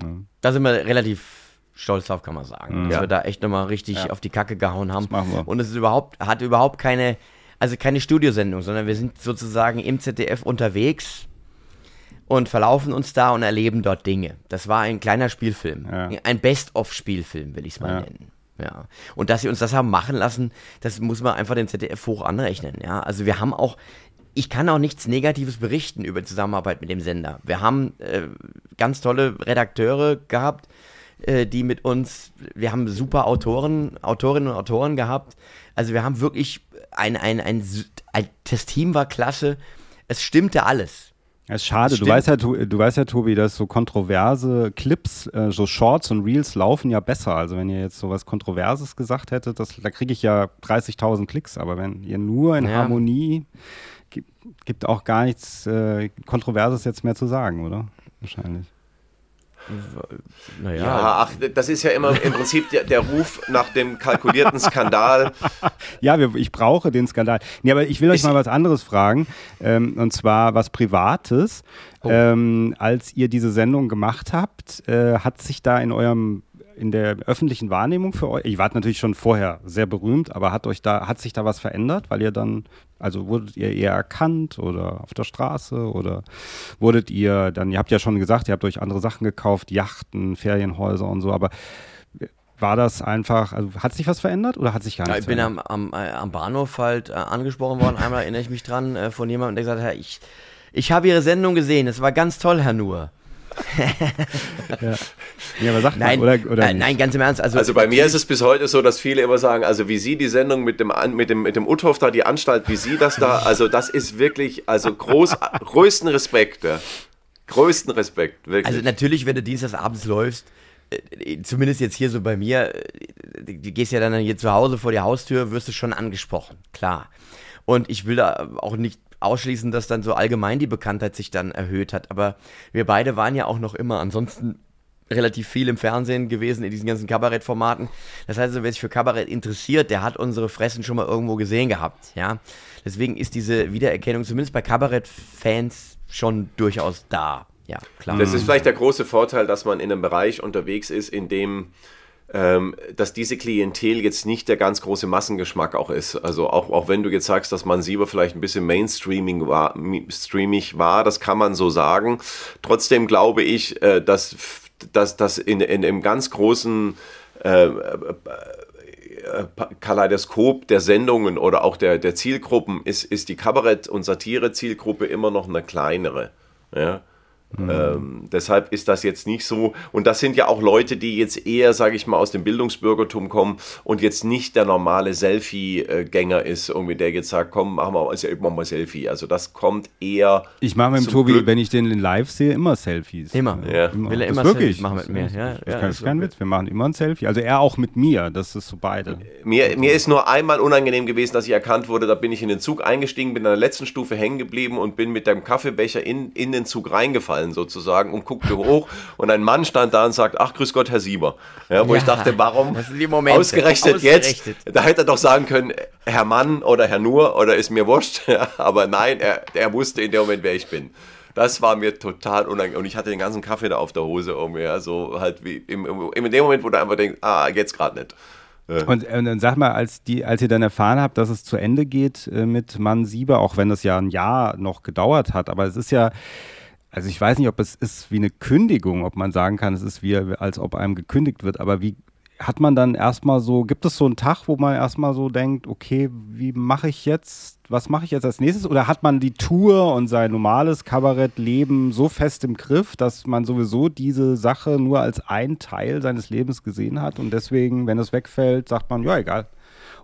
Ja. Da sind wir relativ stolz drauf, kann man sagen. Mhm. Dass wir da echt nochmal richtig ja. auf die Kacke gehauen haben. Das machen wir. Und es ist überhaupt, hat überhaupt keine, also keine Studiosendung, sondern wir sind sozusagen im ZDF unterwegs und verlaufen uns da und erleben dort Dinge. Das war ein kleiner Spielfilm. Ja. Ein Best-of-Spielfilm, will ich es mal ja. nennen. Ja. Und dass sie uns das haben machen lassen, das muss man einfach dem ZDF hoch anrechnen. Ja. Also wir haben auch, ich kann auch nichts Negatives berichten über die Zusammenarbeit mit dem Sender. Wir haben äh, ganz tolle Redakteure gehabt, äh, die mit uns, wir haben super Autoren, Autorinnen und Autoren gehabt. Also wir haben wirklich ein, ein, ein, ein das Team war klasse. Es stimmte alles. Es ist schade, du weißt, ja, du weißt ja, Tobi, dass so kontroverse Clips, äh, so Shorts und Reels laufen ja besser. Also wenn ihr jetzt so was Kontroverses gesagt hättet, das, da kriege ich ja 30.000 Klicks. Aber wenn ihr nur in ja. Harmonie, gibt, gibt auch gar nichts äh, Kontroverses jetzt mehr zu sagen, oder? Wahrscheinlich. Naja. Ja, ach, das ist ja immer im Prinzip der, der Ruf nach dem kalkulierten Skandal. ja, wir, ich brauche den Skandal. Nee, aber ich will euch mal was anderes fragen. Ähm, und zwar was Privates. Oh. Ähm, als ihr diese Sendung gemacht habt, äh, hat sich da in eurem in der öffentlichen Wahrnehmung für euch? Ihr wart natürlich schon vorher sehr berühmt, aber hat euch da, hat sich da was verändert, weil ihr dann, also wurdet ihr eher erkannt oder auf der Straße oder wurdet ihr dann, ihr habt ja schon gesagt, ihr habt euch andere Sachen gekauft, Yachten, Ferienhäuser und so, aber war das einfach, also hat sich was verändert oder hat sich gar nichts ja, Ich bin am, am, äh, am, Bahnhof halt äh, angesprochen worden, einmal erinnere ich mich dran, äh, von jemandem, der gesagt hat, ich, ich habe Ihre Sendung gesehen, es war ganz toll, Herr Nur ja. ja, aber sag nein, mal, oder, oder äh, nein, ganz im Ernst. Also, also bei mir ist es bis heute so, dass viele immer sagen, also wie Sie die Sendung mit dem, mit dem, mit dem Uthoff da, die Anstalt, wie Sie das da, also das ist wirklich, also groß, größten Respekt, ja. Größten Respekt, wirklich. Also natürlich, wenn du dienstagsabends läufst, äh, zumindest jetzt hier so bei mir, äh, du gehst ja dann hier zu Hause vor die Haustür, wirst du schon angesprochen, klar. Und ich will da auch nicht ausschließen, dass dann so allgemein die Bekanntheit sich dann erhöht hat. Aber wir beide waren ja auch noch immer ansonsten relativ viel im Fernsehen gewesen, in diesen ganzen Kabarettformaten. Das heißt, also, wer sich für Kabarett interessiert, der hat unsere Fressen schon mal irgendwo gesehen gehabt, ja. Deswegen ist diese Wiedererkennung zumindest bei Kabarettfans schon durchaus da, ja, klar. Das ist vielleicht der große Vorteil, dass man in einem Bereich unterwegs ist, in dem ähm, dass diese Klientel jetzt nicht der ganz große Massengeschmack auch ist. Also auch, auch wenn du jetzt sagst, dass man Sieber vielleicht ein bisschen Mainstreaming war, streamig war, das kann man so sagen. Trotzdem glaube ich, äh, dass, dass, dass in, in im ganz großen äh, äh, Kaleidoskop der Sendungen oder auch der, der Zielgruppen ist, ist die Kabarett- und Satire-Zielgruppe immer noch eine kleinere. Ja? Mhm. Ähm, deshalb ist das jetzt nicht so. Und das sind ja auch Leute, die jetzt eher, sage ich mal, aus dem Bildungsbürgertum kommen und jetzt nicht der normale Selfie-Gänger ist, irgendwie der jetzt sagt, komm, machen wir, also, machen wir Selfie. Also das kommt eher. Ich mache mit dem Tobi, Glück. wenn ich den live sehe, immer Selfies. Immer. Ja. immer. Will er immer wirklich? Selfies machen mit mir. Ja, das ja, ist kein Witz. Wir machen immer ein Selfie. Also er auch mit mir. Das ist so beide. Mir, mir ist nur einmal unangenehm gewesen, dass ich erkannt wurde. Da bin ich in den Zug eingestiegen, bin an der letzten Stufe hängen geblieben und bin mit dem Kaffeebecher in, in den Zug reingefallen gefallen sozusagen und guckte hoch und ein Mann stand da und sagt, ach grüß Gott, Herr Sieber. Ja, wo ja, ich dachte, warum ausgerechnet, ausgerechnet, jetzt? Da hätte er doch sagen können, Herr Mann oder Herr Nur oder ist mir wurscht. Ja, aber nein, er, er wusste in dem Moment, wer ich bin. Das war mir total unangenehm. Und ich hatte den ganzen Kaffee da auf der Hose irgendwie. Also halt wie im, in dem Moment, wo du einfach denkst, ah, jetzt gerade nicht. Und, und, dann sag mal, als, die, als ihr dann erfahren habt, dass es zu Ende geht äh, mit Mann Sieber, auch wenn das ja ein Jahr noch gedauert hat, aber es ist ja, also ich weiß nicht, ob es ist wie eine Kündigung, ob man sagen kann, es ist wie, als ob einem gekündigt wird, aber wie hat man dann erstmal so, gibt es so einen Tag, wo man erstmal so denkt, okay, wie mache ich jetzt, was mache ich jetzt als nächstes? Oder hat man die Tour und sein normales Kabarettleben so fest im Griff, dass man sowieso diese Sache nur als ein Teil seines Lebens gesehen hat und deswegen, wenn es wegfällt, sagt man, ja, egal.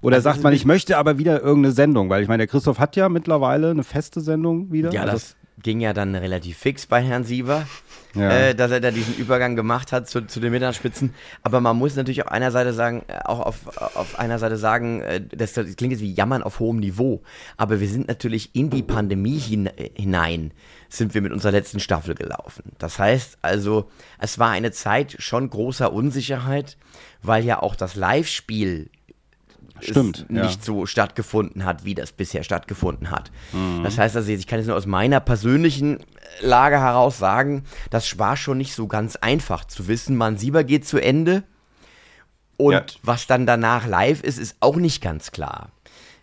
Oder sagt man, ich möchte aber wieder irgendeine Sendung, weil ich meine, der Christoph hat ja mittlerweile eine feste Sendung wieder. Ja, also das ging ja dann relativ fix bei Herrn Siever. ja. äh, dass er da diesen Übergang gemacht hat zu, zu den Mitternachtsspitzen. Aber man muss natürlich auf einer Seite sagen, äh, auch auf, auf einer Seite sagen, äh, das, das klingt jetzt wie Jammern auf hohem Niveau. Aber wir sind natürlich in die Pandemie hinein sind wir mit unserer letzten Staffel gelaufen. Das heißt also, es war eine Zeit schon großer Unsicherheit, weil ja auch das Live-Spiel Stimmt, nicht ja. so stattgefunden hat, wie das bisher stattgefunden hat. Mhm. Das heißt also, ich kann jetzt nur aus meiner persönlichen Lage heraus sagen, das war schon nicht so ganz einfach zu wissen, man Sieber geht zu Ende und ja. was dann danach live ist, ist auch nicht ganz klar.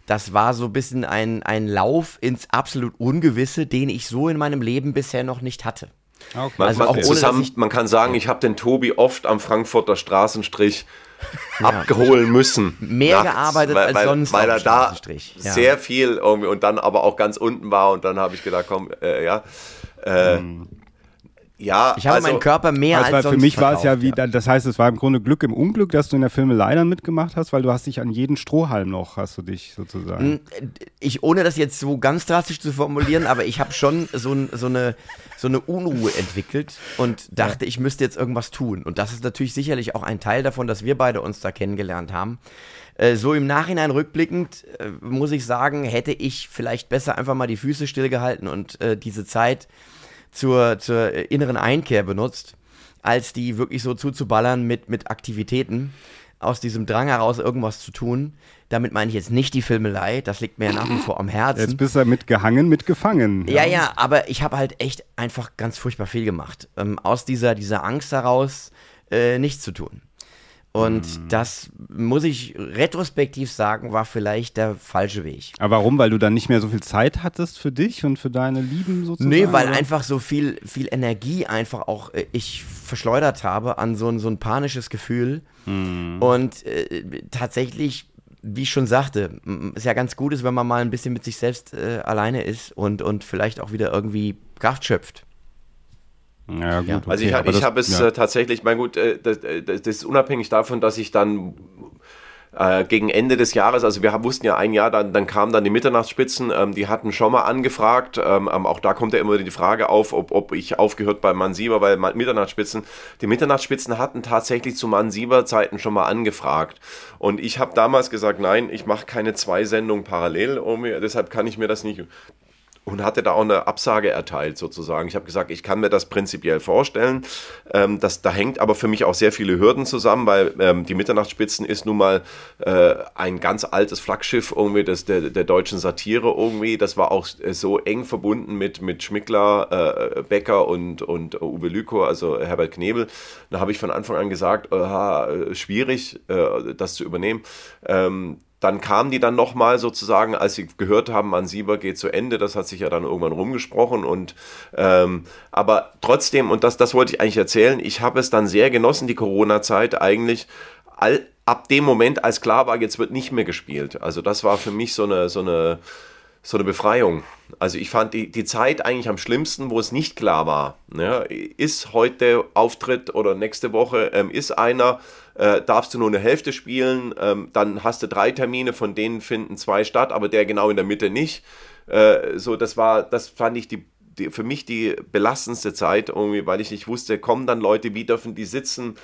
Das war so ein bisschen ein, ein Lauf ins absolut Ungewisse, den ich so in meinem Leben bisher noch nicht hatte. Okay. Also man, man, zusammen, man kann sagen, ich habe den Tobi oft am Frankfurter Straßenstrich ja. abgeholen müssen. Mehr nachts, gearbeitet weil, als sonst. Weil er da ja. sehr viel irgendwie und dann aber auch ganz unten war und dann habe ich gedacht, komm, äh, ja. Äh, hm. Ja, ich habe also, meinen Körper mehr also als sonst Für mich war es ja wie, das heißt, es war im Grunde Glück im Unglück, dass du in der Filme leider mitgemacht hast, weil du hast dich an jeden Strohhalm noch, hast du dich sozusagen. Ich, ohne das jetzt so ganz drastisch zu formulieren, aber ich habe schon so, so, eine, so eine Unruhe entwickelt und dachte, ja. ich müsste jetzt irgendwas tun. Und das ist natürlich sicherlich auch ein Teil davon, dass wir beide uns da kennengelernt haben. Äh, so im Nachhinein rückblickend äh, muss ich sagen, hätte ich vielleicht besser einfach mal die Füße stillgehalten und äh, diese Zeit zur, zur inneren Einkehr benutzt, als die wirklich so zuzuballern mit, mit Aktivitäten aus diesem Drang heraus irgendwas zu tun. Damit meine ich jetzt nicht die Filmelei, das liegt mir ja nach wie vor am Herzen. Jetzt bist du mitgehangen, mitgefangen. Ja, ja, ja aber ich habe halt echt einfach ganz furchtbar viel gemacht. Ähm, aus dieser, dieser Angst heraus äh, nichts zu tun. Und hm. das muss ich retrospektiv sagen, war vielleicht der falsche Weg. Aber warum? Weil du dann nicht mehr so viel Zeit hattest für dich und für deine Lieben sozusagen? Nee, weil oder? einfach so viel, viel Energie einfach auch äh, ich verschleudert habe an so ein, so ein panisches Gefühl. Hm. Und äh, tatsächlich, wie ich schon sagte, es ja ganz gut ist, wenn man mal ein bisschen mit sich selbst äh, alleine ist und, und vielleicht auch wieder irgendwie Kraft schöpft. Ja, gut, okay. Also ich, ich habe es ja. äh, tatsächlich, mein gut, äh, das, äh, das, ist unabhängig davon, dass ich dann äh, gegen Ende des Jahres, also wir wussten ja ein Jahr, dann, dann kamen dann die Mitternachtsspitzen, ähm, die hatten schon mal angefragt, ähm, ähm auch da kommt ja immer die Frage auf, ob, ob ich aufgehört bei Mansieber, weil Mitternachtsspitzen, die Mitternachtsspitzen hatten tatsächlich zu Mansieber Zeiten schon mal angefragt und ich habe damals gesagt, nein, ich mache keine zwei Sendungen parallel, deshalb kann ich mir das nicht und hatte da auch eine Absage erteilt sozusagen. Ich habe gesagt, ich kann mir das prinzipiell vorstellen. Ähm, das, da hängt aber für mich auch sehr viele Hürden zusammen, weil ähm, die Mitternachtsspitzen ist nun mal äh, ein ganz altes Flaggschiff irgendwie des, der, der deutschen Satire irgendwie. Das war auch äh, so eng verbunden mit, mit Schmickler, äh, Becker und, und Uwe Lüko, also Herbert Knebel. Da habe ich von Anfang an gesagt, äh, schwierig, äh, das zu übernehmen. Ähm, dann kamen die dann nochmal sozusagen, als sie gehört haben, man Sieber geht zu Ende. Das hat sich ja dann irgendwann rumgesprochen. Und ähm, aber trotzdem, und das, das wollte ich eigentlich erzählen, ich habe es dann sehr genossen, die Corona-Zeit eigentlich. All, ab dem Moment, als klar war, jetzt wird nicht mehr gespielt. Also das war für mich so eine, so eine, so eine Befreiung. Also ich fand die, die Zeit eigentlich am schlimmsten, wo es nicht klar war. Ja, ist heute Auftritt oder nächste Woche, ähm, ist einer, äh, darfst du nur eine Hälfte spielen, ähm, dann hast du drei Termine, von denen finden zwei statt, aber der genau in der Mitte nicht. Äh, so, das war, das fand ich die, die, für mich die belastendste Zeit, irgendwie, weil ich nicht wusste, kommen dann Leute, wie dürfen die sitzen?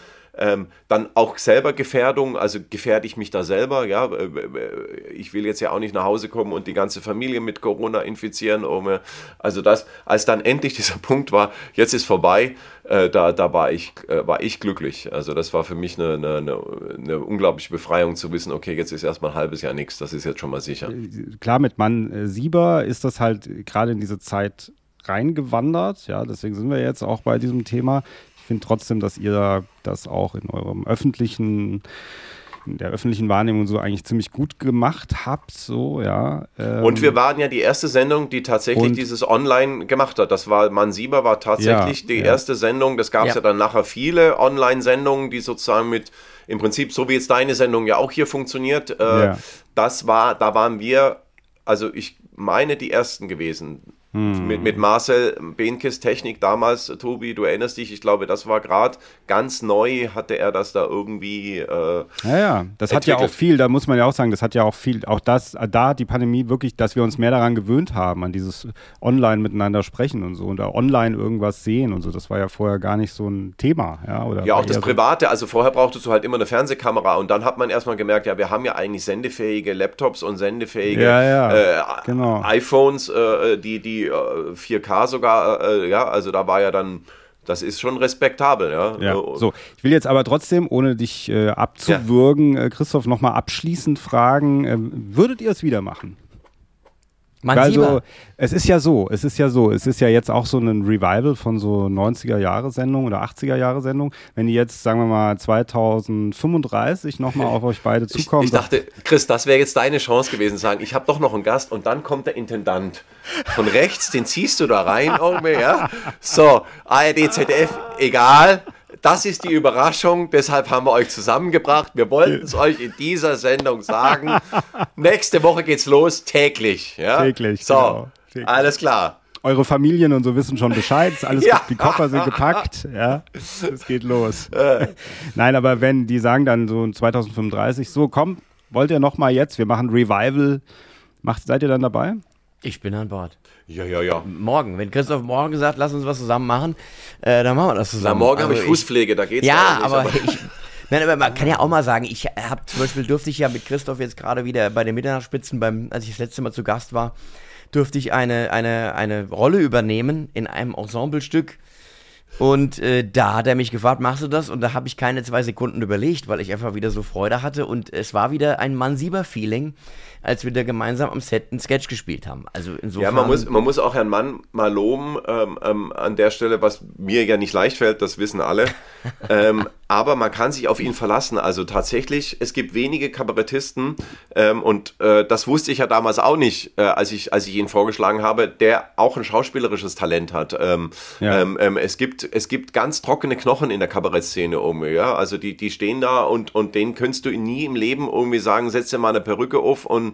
Ähm, dann auch selber Gefährdung, also gefährde ich mich da selber, ja. Äh, äh, ich will jetzt ja auch nicht nach Hause kommen und die ganze Familie mit Corona infizieren. Also das, als dann endlich dieser Punkt war, jetzt ist vorbei, äh, da, da war, ich, äh, war ich glücklich. Also das war für mich eine, eine, eine, unglaubliche Befreiung zu wissen, okay, jetzt ist erstmal ein halbes Jahr nichts, das ist jetzt schon mal sicher. Klar, mit Mann äh, Sieber ist das halt gerade in diese Zeit reingewandert. Ja, deswegen sind wir jetzt auch bei diesem Thema finde trotzdem, dass ihr das auch in eurem öffentlichen in der öffentlichen Wahrnehmung so eigentlich ziemlich gut gemacht habt, so, ja. Ähm und wir waren ja die erste Sendung, die tatsächlich dieses Online gemacht hat. Das war Mansieber war tatsächlich ja, die ja. erste Sendung. Das gab es ja. ja. dann nachher viele Online-Sendungen, die sozusagen mit im Prinzip so wie jetzt deine Sendung ja auch hier funktioniert. Äh, das war, da waren wir, also ich meine die ersten gewesen Hm. Mit, mit Marcel Benkes Technik damals, Tobi, du erinnerst dich, ich glaube, das war gerade ganz neu, hatte er das da irgendwie. Äh, ja, ja, das hat ja auch viel, da muss man ja auch sagen, das hat ja auch viel, auch das, da hat die Pandemie wirklich, dass wir uns mehr daran gewöhnt haben, an dieses online miteinander sprechen und so und da online irgendwas sehen und so, das war ja vorher gar nicht so ein Thema. Ja, oder ja auch das Private, also vorher brauchtest du halt immer eine Fernsehkamera und dann hat man erstmal gemerkt, ja, wir haben ja eigentlich sendefähige Laptops und sendefähige ja, ja, äh, genau. iPhones, äh, die, die 4K äh, sogar, äh, ja, also da war ja dann, das ist schon respektabel, ja. ja. So, ich will jetzt aber trotzdem, ohne dich äh, abzuwürgen, ja. Äh, Christoph, nochmal abschließend fragen, äh, würdet ihr es wieder machen? Man also, es ist ja so, es ist ja so, es ist ja jetzt auch so ein Revival von so 90er-Jahre-Sendungen oder 80er-Jahre-Sendungen. Wenn die jetzt, sagen wir mal, 2035 nochmal auf euch beide zukommen. Ich, ich dachte, Chris, das wäre jetzt deine Chance gewesen, zu sagen, ich habe doch noch einen Gast und dann kommt der Intendant. Von rechts, den ziehst du da rein irgendwie, ja. So, ARD, ZDF, egal das ist die Überraschung, deshalb haben wir euch zusammengebracht. Wir wollten es euch in dieser Sendung sagen. Nächste Woche geht's los, täglich. Ja? Täglich. So, genau. täglich. alles klar. Eure Familien und so wissen schon Bescheid. Alles, ja. Die Koffer sind gepackt. Ja, es geht los. Nein, aber wenn die sagen dann so 2035, so komm, wollt ihr noch mal jetzt? Wir machen Revival. Macht, seid ihr dann dabei? Ich bin an Bord. Ja, ja, ja. Morgen. Wenn Christoph morgen sagt, lass uns was zusammen machen, äh, dann machen wir das zusammen. Na, morgen habe ich also Fußpflege, da geht's ja. Nicht, aber, aber ich, Nein, aber man kann ja auch mal sagen, ich habe zum Beispiel durfte ich ja mit Christoph jetzt gerade wieder bei den Mitternachtsspitzen, beim, als ich das letzte Mal zu Gast war, durfte ich eine, eine, eine Rolle übernehmen in einem Ensemblestück. Und äh, da hat er mich gefragt, machst du das? Und da habe ich keine zwei Sekunden überlegt, weil ich einfach wieder so Freude hatte. Und es war wieder ein Mann-Sieber-Feeling als wir da gemeinsam am Set einen Sketch gespielt haben. Also insofern. Ja, man muss, man muss auch Herrn Mann mal loben ähm, ähm, an der Stelle, was mir ja nicht leicht fällt, das wissen alle. ähm, aber man kann sich auf ihn verlassen. Also tatsächlich, es gibt wenige Kabarettisten ähm, und äh, das wusste ich ja damals auch nicht, äh, als, ich, als ich ihn vorgeschlagen habe, der auch ein schauspielerisches Talent hat. Ähm, ja. Ähm, ähm, es, gibt, es gibt ganz trockene Knochen in der Kabarettszene irgendwie. Ja? Also die, die stehen da und, und denen könntest du nie im Leben irgendwie sagen, setz dir mal eine Perücke auf und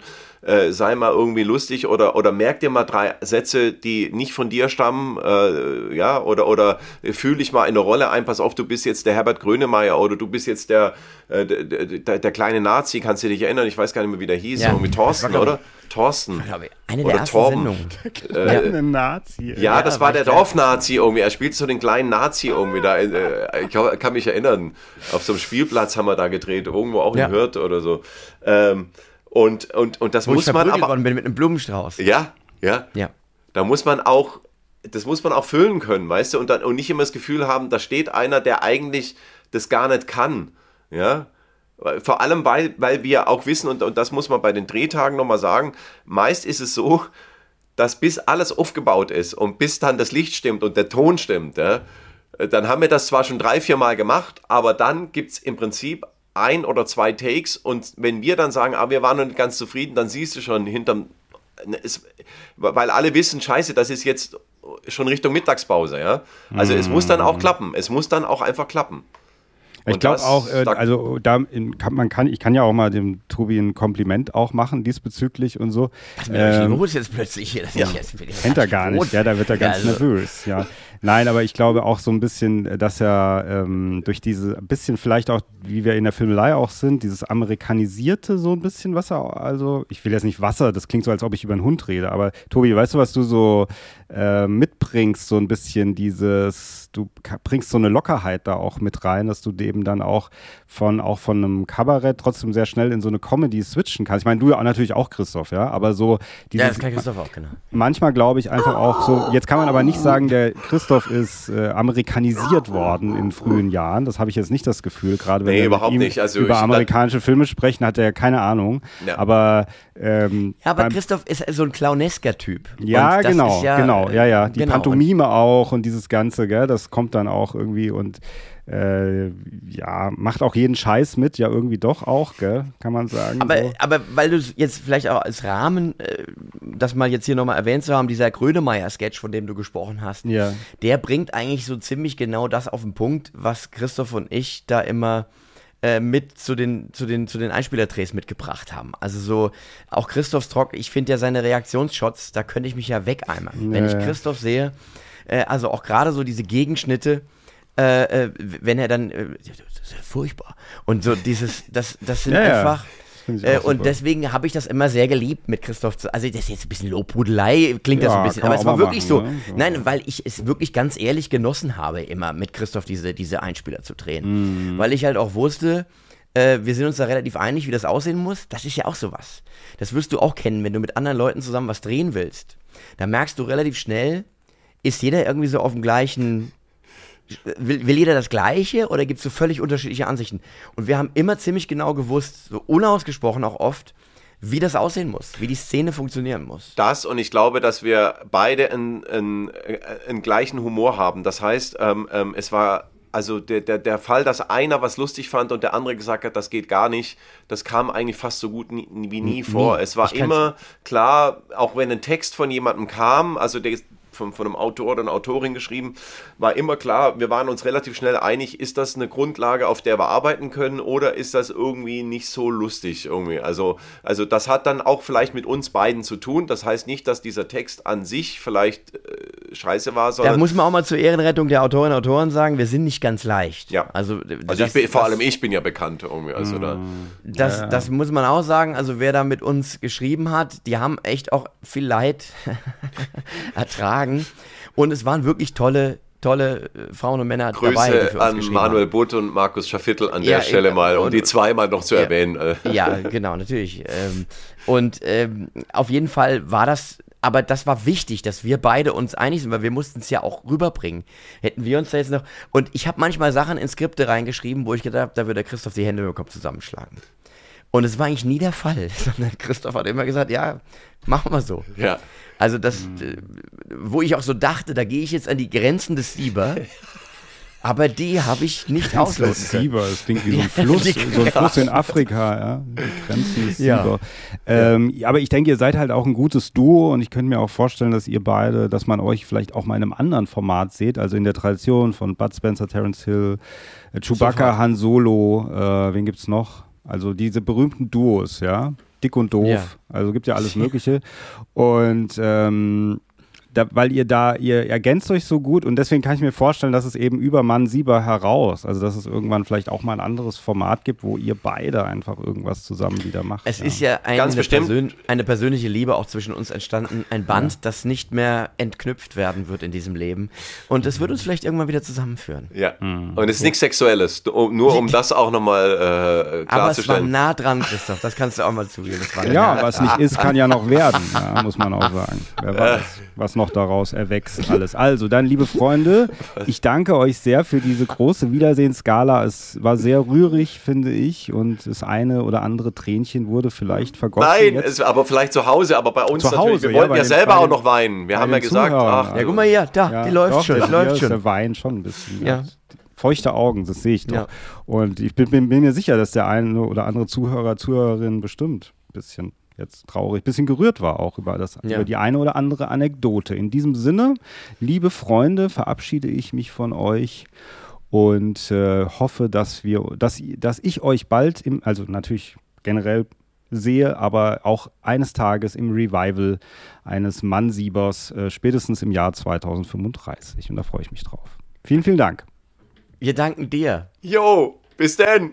äh, sei mal irgendwie lustig oder, oder merk dir mal drei Sätze, die nicht von dir stammen, äh, ja, oder, oder fühl dich mal in eine Rolle ein, pass auf, du bist jetzt der Herbert Grönemeyer oder du bist jetzt der, äh, der, der, der, kleine Nazi, kannst du dich erinnern, ich weiß gar nicht mehr, wie der hieß, ja. irgendwie Thorsten, oder? Thorsten. Eine der oder Torben. Der kleine Nazi. Ja, ja das war der Dorfnazi irgendwie. Er spielt so den kleinen Nazi irgendwie da. Äh, ich kann mich erinnern. Auf so einem Spielplatz haben wir da gedreht, irgendwo auch in Hürth oder so. Ähm, und, und, und das Wo muss man aber. bin mit einem Blumenstrauß. Ja, ja. Ja. Da muss man auch, das muss man auch füllen können, weißt du, und, dann, und nicht immer das Gefühl haben, da steht einer, der eigentlich das gar nicht kann. Ja. Vor allem, weil, weil wir auch wissen, und, und das muss man bei den Drehtagen nochmal sagen, meist ist es so, dass bis alles aufgebaut ist und bis dann das Licht stimmt und der Ton stimmt, ja, dann haben wir das zwar schon drei, vier Mal gemacht, aber dann gibt es im Prinzip ein oder zwei Takes und wenn wir dann sagen, ah, wir waren noch nicht ganz zufrieden, dann siehst du schon hinterm, es, weil alle wissen, scheiße, das ist jetzt schon Richtung Mittagspause, ja. Also mm. es muss dann auch mhm. klappen, es muss dann auch einfach klappen. Ich glaube auch, äh, also da kann, man kann, ich kann ja auch mal dem Tobi ein Kompliment auch machen diesbezüglich und so. Das ähm, los jetzt plötzlich hier. Das ja. jetzt, kennt er gar nicht, ja, da wird er ganz ja, also. nervös, ja. Nein, aber ich glaube auch so ein bisschen, dass er ähm, durch diese, ein bisschen vielleicht auch, wie wir in der Filmelei auch sind, dieses Amerikanisierte so ein bisschen, was er, also, ich will jetzt nicht Wasser, das klingt so, als ob ich über einen Hund rede, aber Tobi, weißt du, was du so äh, mitbringst, so ein bisschen dieses, du bringst so eine Lockerheit da auch mit rein, dass du eben dann auch von, auch von einem Kabarett trotzdem sehr schnell in so eine Comedy switchen kannst. Ich meine, du ja natürlich auch, Christoph, ja, aber so dieses, Ja, das kann Christoph auch, genau. Manchmal glaube ich einfach auch so, jetzt kann man aber nicht sagen, der Christoph ist äh, amerikanisiert worden in frühen Jahren. Das habe ich jetzt nicht das Gefühl, gerade wenn nee, wir überhaupt nicht. Also über amerikanische Filme sprechen, hat er keine Ahnung. Ja. Aber ähm, ja, aber Christoph ist so ein clownesker Typ. Ja, genau, ja, genau, ja, ja. Die genau. Pantomime auch und dieses Ganze, gell, das kommt dann auch irgendwie und äh, ja, macht auch jeden Scheiß mit, ja, irgendwie doch auch, gell, kann man sagen. Aber, so. aber weil du jetzt vielleicht auch als Rahmen, äh, das mal jetzt hier nochmal erwähnt zu haben, dieser Grönemeyer-Sketch, von dem du gesprochen hast, ja. der bringt eigentlich so ziemlich genau das auf den Punkt, was Christoph und ich da immer äh, mit zu den, zu den, zu den Einspielerdrehs mitgebracht haben. Also so, auch Christophs Trock, ich finde ja seine Reaktionsshots, da könnte ich mich ja wegeimern. Nee. Wenn ich Christoph sehe, äh, also auch gerade so diese Gegenschnitte, äh, äh wenn er dann, äh, das ist ja furchtbar. Und so dieses, das, das sind ja, einfach. Äh, und deswegen habe ich das immer sehr geliebt mit Christoph. Zu, also das ist jetzt ein bisschen Lobhudelei, klingt ja, das ein bisschen, aber es war wirklich machen, so. Ne? Nein, weil ich es wirklich ganz ehrlich genossen habe, immer mit Christoph diese, diese Einspieler zu drehen. Mhm. Weil ich halt auch wusste, äh, wir sind uns da relativ einig, wie das aussehen muss. Das ist ja auch sowas. Das wirst du auch kennen, wenn du mit anderen Leuten zusammen was drehen willst. Da merkst du relativ schnell, ist jeder irgendwie so auf dem gleichen will, will jeder das Gleiche oder gibt es so völlig unterschiedliche Ansichten? Und wir haben immer ziemlich genau gewusst, so unausgesprochen auch oft, wie das aussehen muss, wie die Szene funktionieren muss. Das und ich glaube, dass wir beide einen, einen, gleichen Humor haben. Das heißt, ähm, ähm, es war also der, der, der Fall, dass einer was lustig fand und der andere gesagt hat, das geht gar nicht, das kam eigentlich fast so gut nie, wie nie vor. Nie. Es war immer klar, auch wenn ein Text von jemandem kam, also der, von, von einem Autor oder einer Autorin geschrieben, war immer klar, wir waren uns relativ schnell einig, ist das eine Grundlage, auf der wir arbeiten können oder ist das irgendwie nicht so lustig irgendwie. Also, also das hat dann auch vielleicht mit uns beiden zu tun. Das heißt nicht, dass dieser Text an sich vielleicht äh, scheiße war, sondern... Da muss man auch mal zur Ehrenrettung der Autorinnen und Autoren sagen, wir sind nicht ganz leicht. Ja. Also, also das, bin, vor allem ich bin ja bekannt irgendwie. Also da, das, ja. das muss man auch sagen. Also wer da mit uns geschrieben hat, die haben echt auch viel Leid ertragen sagen. Und es waren wirklich tolle, tolle äh, Frauen und Männer Grüße dabei. Grüße an Manuel Butt und Markus Schafittel an ja, der Stelle mal, um und, die zweimal noch zu ja, erwähnen. Ja, genau, natürlich. Ähm, und ähm, auf jeden Fall war das aber das war wichtig, dass wir beide uns einig sind, weil wir mussten es ja auch rüberbringen. Hätten wir uns da jetzt noch. Und ich habe manchmal Sachen in Skripte reingeschrieben, wo ich gedacht habe, da würde der Christoph die Hände über den Kopf zusammenschlagen. Und es war eigentlich nie der Fall, sondern Christoph hat immer gesagt, ja, machen wir so. Ja. Also das, mhm. wo ich auch so dachte, da gehe ich jetzt an die Grenzen des Sieber. Aber die habe ich nicht ausloten das Sieber, das klingt wie so ein Fluss, so ein Fluss in Afrika, ja. Die Grenzen des Sieber. Ja. Ähm, aber ich denke, ihr seid halt auch ein gutes Duo und ich könnte mir auch vorstellen, dass ihr beide, dass man euch vielleicht auch mal in einem anderen Format seht, also in der Tradition von Bud Spencer, Terence Hill, äh, Chewbacca, Sofort. Han Solo, äh, wen gibt's noch? Also diese berühmten Duos, ja dick und doof. Ja. Also gibt ja alles Mögliche. Und ähm, da, weil ihr da, ihr ergänzt euch so gut und deswegen kann ich mir vorstellen, dass es eben über Mann Sieber heraus, also dass es irgendwann vielleicht auch mal ein anderes Format gibt, wo ihr beide einfach irgendwas zusammen wieder macht. Es ja. ist ja eine, Persön eine, persönliche Liebe auch zwischen uns entstanden, ein Band, ja. das nicht mehr entknüpft werden wird in diesem Leben und es wird uns vielleicht irgendwann wieder zusammenführen. Ja, mhm. und es ist nichts Sexuelles, nur um das auch nochmal äh, klarzustellen. Aber es war nah dran, Christoph, das kannst du auch mal zugeben. ja, was nicht ist, kann ja noch werden, ja, muss man auch sagen. Wer weiß, was noch noch daraus erwächst alles. Also, dann, liebe Freunde, ich danke euch sehr für diese große Wiedersehensskala. Es war sehr rührig, finde ich, und das eine oder andere Tränchen wurde vielleicht vergossen. Nein, es, aber vielleicht zu Hause, aber bei uns zu Hause, Wir wollten ja, ja selber auch noch weinen. Wir haben ja gesagt, ach, ja, guck mal hier, da, ja, die läuft doch, schon, die läuft schon. Der Wein schon ein bisschen. Ja. Feuchte Augen, das sehe ich doch. Und ich bin, bin, bin mir sicher, dass der eine oder andere Zuhörer, Zuhörerin bestimmt ein bisschen jetzt traurig, bisschen gerührt war auch über, das, ja. über die eine oder andere Anekdote. In diesem Sinne, liebe Freunde, verabschiede ich mich von euch und äh, hoffe, dass wir, dass, dass ich euch bald im, also natürlich generell sehe, aber auch eines Tages im Revival eines Mannsiebers, äh, spätestens im Jahr 2035. Und da freue ich mich drauf. Vielen, vielen Dank. Wir danken dir. Jo, bis denn.